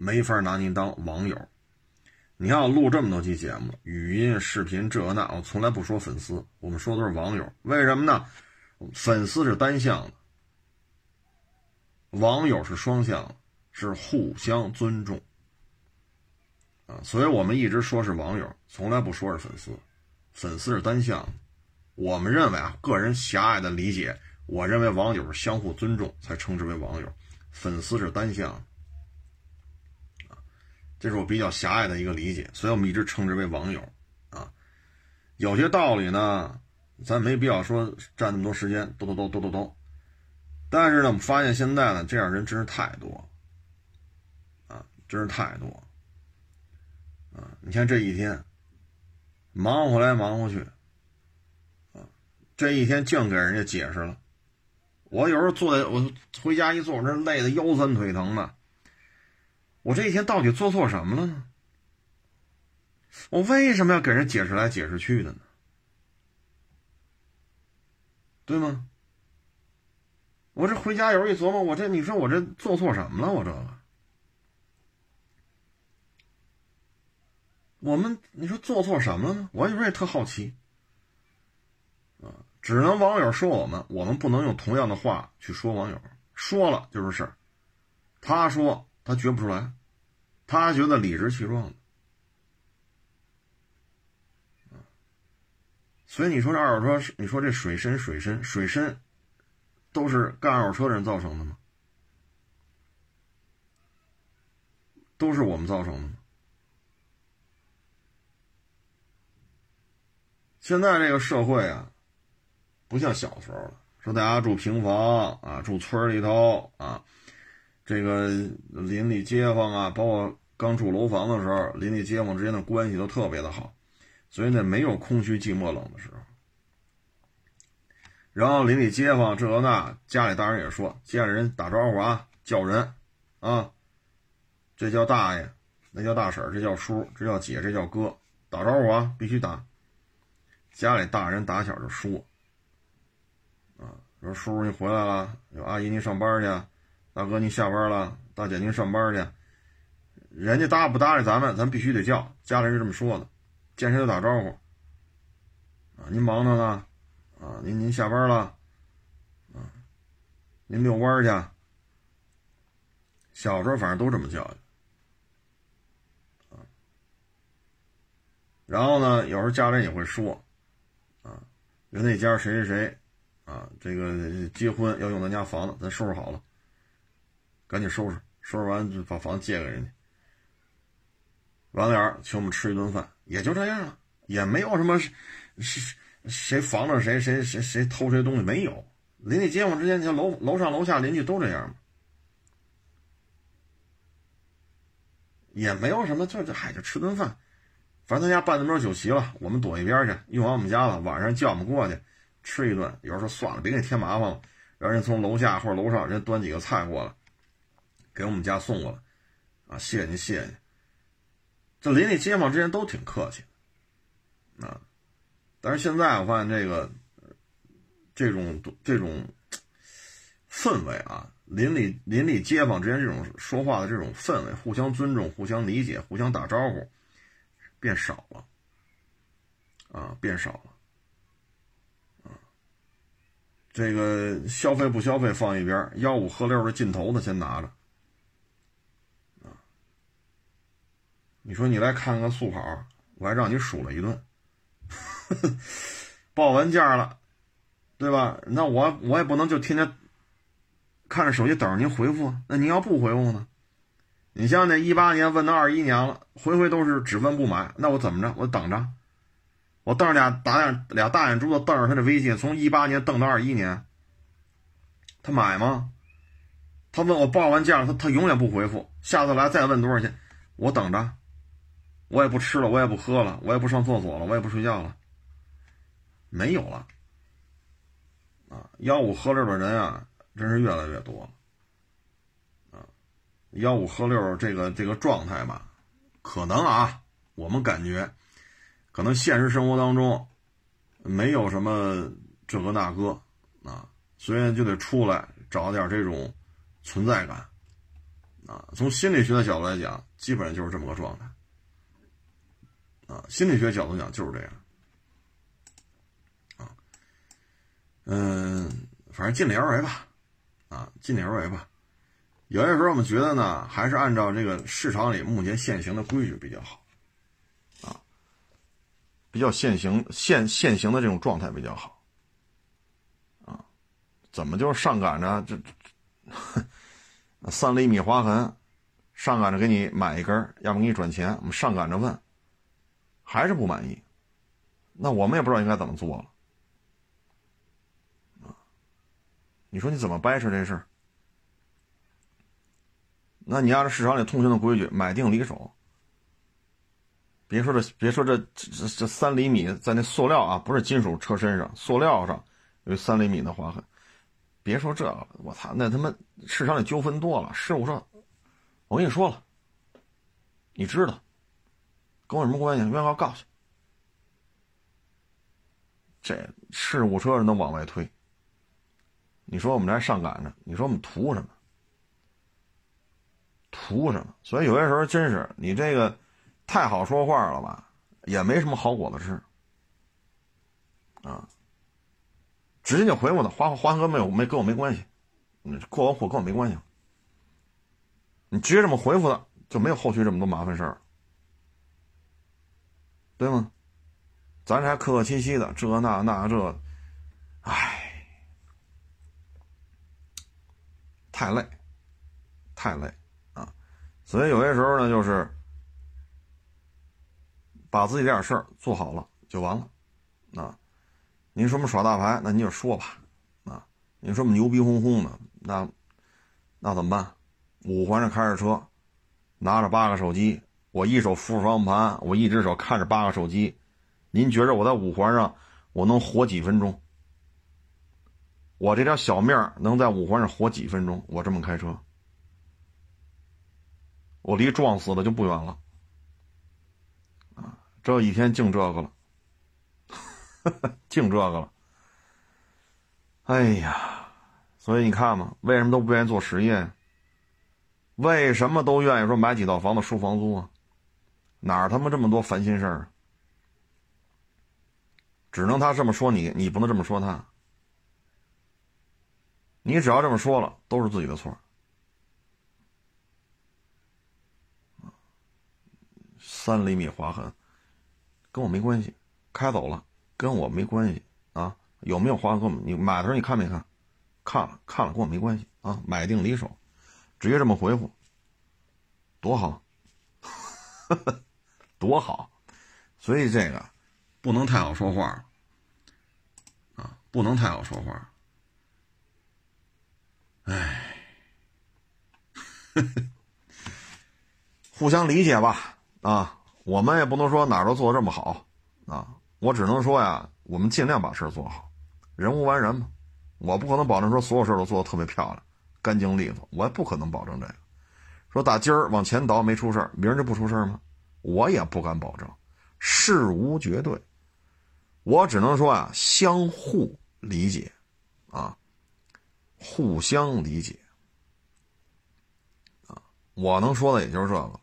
没法拿您当网友，你看我录这么多期节目，语音、视频这那，我从来不说粉丝，我们说都是网友。为什么呢？粉丝是单向的，网友是双向，是互相尊重啊。所以我们一直说是网友，从来不说是粉丝。粉丝是单向的，我们认为啊，个人狭隘的理解，我认为网友是相互尊重才称之为网友，粉丝是单向啊，这是我比较狭隘的一个理解，所以我们一直称之为网友啊。有些道理呢。咱没必要说占那么多时间，叨叨叨叨叨叨。但是呢，我们发现现在呢，这样人真是太多，啊，真是太多，啊，你看这一天，忙活来忙活去，啊，这一天净给人家解释了。我有时候坐在我回家一坐，我这累的腰酸腿疼的。我这一天到底做错什么了呢？我为什么要给人解释来解释去的呢？对吗？我这回家有时候一琢磨，我这你说我这做错什么了？我这个，我们你说做错什么了呢？我有时候也特好奇。只能网友说我们，我们不能用同样的话去说网友，说了就是事儿。他说他觉不出来，他觉得理直气壮的。所以你说这二手车，你说这水深水深水深，都是干二手车人造成的吗？都是我们造成的吗？现在这个社会啊，不像小时候了，说大家住平房啊，住村里头啊，这个邻里街坊啊，包括刚住楼房的时候，邻里街坊之间的关系都特别的好。所以呢，没有空虚、寂寞、冷的时候。然后邻里街坊这那，家里大人也说，见人打招呼啊，叫人啊，这叫大爷，那叫大婶，这叫叔，这叫姐，这叫哥，打招呼啊，必须打。家里大人打小就说，说叔叔你回来了，阿姨您上班去，大哥您下班了，大姐您上班去，人家搭不搭理咱们，咱必须得叫，家里人这么说的。见谁都打招呼，啊，您忙着呢，啊，您您下班了，啊，您遛弯去。小时候反正都这么叫，啊，然后呢，有时候家人也会说，啊，人那家谁谁谁，啊，这个结婚要用咱家房子，咱收拾好了，赶紧收拾，收拾完就把房子借给人家。完了请我们吃一顿饭，也就这样了，也没有什么是谁防着谁，谁谁谁偷谁东西没有。邻里街坊之间，你像楼楼上楼下邻居都这样也没有什么，就这嗨，就吃顿饭。反正他家办那边酒席了，我们躲一边去，用完我们家了，晚上叫我们过去吃一顿。有时候说算了，别给你添麻烦了，让人从楼下或者楼上人端几个菜过来，给我们家送过来。啊，谢谢您，谢谢您。这邻里街坊之间都挺客气，啊，但是现在我发现这个这种这种氛围啊，邻里邻里街坊之间这种说话的这种氛围，互相尊重、互相理解、互相打招呼，变少了，啊，变少了，这个消费不消费放一边，吆五喝六的劲头子先拿着。你说你来看看速跑，我还让你数了一顿，报完价了，对吧？那我我也不能就天天看着手机等着您回复。那您要不回复呢？你像那一八年问到二一年了，回回都是只问不买，那我怎么着？我等着，我瞪着俩大眼俩大眼珠子瞪着他的微信，从一八年瞪到二一年，他买吗？他问我报完价，他他永远不回复。下次来再问多少钱，我等着。我也不吃了，我也不喝了，我也不上厕所了，我也不睡觉了，没有了，啊，吆五喝六的人啊，真是越来越多了，啊，吆五喝六这个这个状态吧，可能啊，我们感觉，可能现实生活当中，没有什么这个那个，啊，所以就得出来找点这种存在感，啊，从心理学的角度来讲，基本上就是这么个状态。啊，心理学角度讲就是这样，啊，嗯，反正尽力而为吧，啊，尽力而为吧。有些时候我们觉得呢，还是按照这个市场里目前现行的规矩比较好，比较现行现现行的这种状态比较好，啊，怎么就是上赶着这 三厘米划痕，上赶着给你买一根，要不给你转钱，我们上赶着问，还是不满意，那我们也不知道应该怎么做了，啊，你说你怎么掰扯这事儿？那你按照市场里通行的规矩，买定离手。别说这，别说这，这这三厘米在那塑料啊，不是金属车身上，塑料上有三厘米的划痕。别说这个，我操，那他妈市场里纠纷多了。师傅说，我跟你说了，你知道，跟我什么关系？原告告诉。这事故车能往外推。你说我们这还上赶着，你说我们图什么？图什么？所以有些时候真是你这个太好说话了吧，也没什么好果子吃啊。直接就回复他，花花哥没有没跟我没关系，过完户跟我没关系。你直接这么回复他，就没有后续这么多麻烦事儿，对吗？咱还客客气气的，这那那这，唉，太累，太累啊。所以有些时候呢，就是把自己这点事儿做好了就完了。啊，您说我们耍大牌，那您就说吧。啊，您说我们牛逼哄哄的，那那怎么办？五环上开着车，拿着八个手机，我一手扶着方向盘，我一只手看着八个手机。您觉着我在五环上我能活几分钟？我这条小命能在五环上活几分钟？我这么开车。我离撞死了就不远了，这一天净这个了，净这个了。哎呀，所以你看嘛，为什么都不愿意做实业？为什么都愿意说买几套房子收房租啊？哪儿他妈这么多烦心事儿？只能他这么说你，你不能这么说他。你只要这么说了，都是自己的错。三厘米划痕，跟我没关系，开走了，跟我没关系啊！有没有划痕？你买的时候你看没看？看了，看了，跟我没关系啊！买定离手，直接这么回复，多好，多好！所以这个不能太好说话啊，不能太好说话。哎，互相理解吧。啊，我们也不能说哪儿都做的这么好，啊，我只能说呀，我们尽量把事儿做好，人无完人嘛，我不可能保证说所有事儿都做的特别漂亮、干净利索，我也不可能保证这个。说打今儿往前倒没出事儿，明儿就不出事儿吗？我也不敢保证，事无绝对，我只能说啊，相互理解，啊，互相理解，啊，我能说的也就是这个。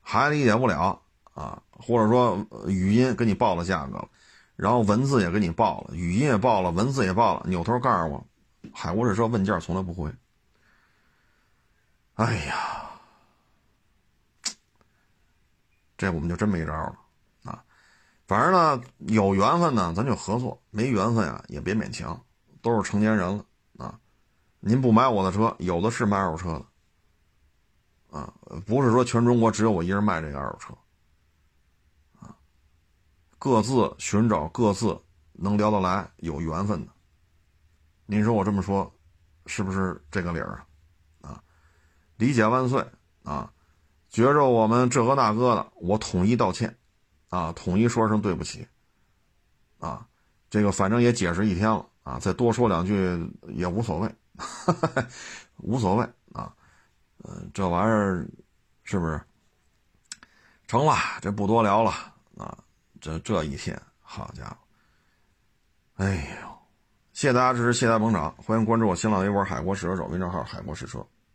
还理解不了啊，或者说语音给你报了价格了，然后文字也给你报了，语音也报了，文字也报了，扭头告诉我，海沃士车问价从来不回。哎呀，这我们就真没招了啊！反正呢，有缘分呢，咱就合作；没缘分啊，也别勉强，都是成年人了啊。您不买我的车，有的是卖二手车的。啊，不是说全中国只有我一人卖这个二手车，各自寻找各自能聊得来、有缘分的。您说我这么说，是不是这个理儿啊？啊，理解万岁啊！觉着我们这个那个的，我统一道歉，啊，统一说声对不起，啊，这个反正也解释一天了啊，再多说两句也无所谓，无所谓啊。嗯，这玩意儿是不是成了？这不多聊了啊！这这一天，好家伙！哎呦，谢谢大家支持，谢谢大家捧场，欢迎关注我新浪微博“海国试车手”微信号“海国试车”。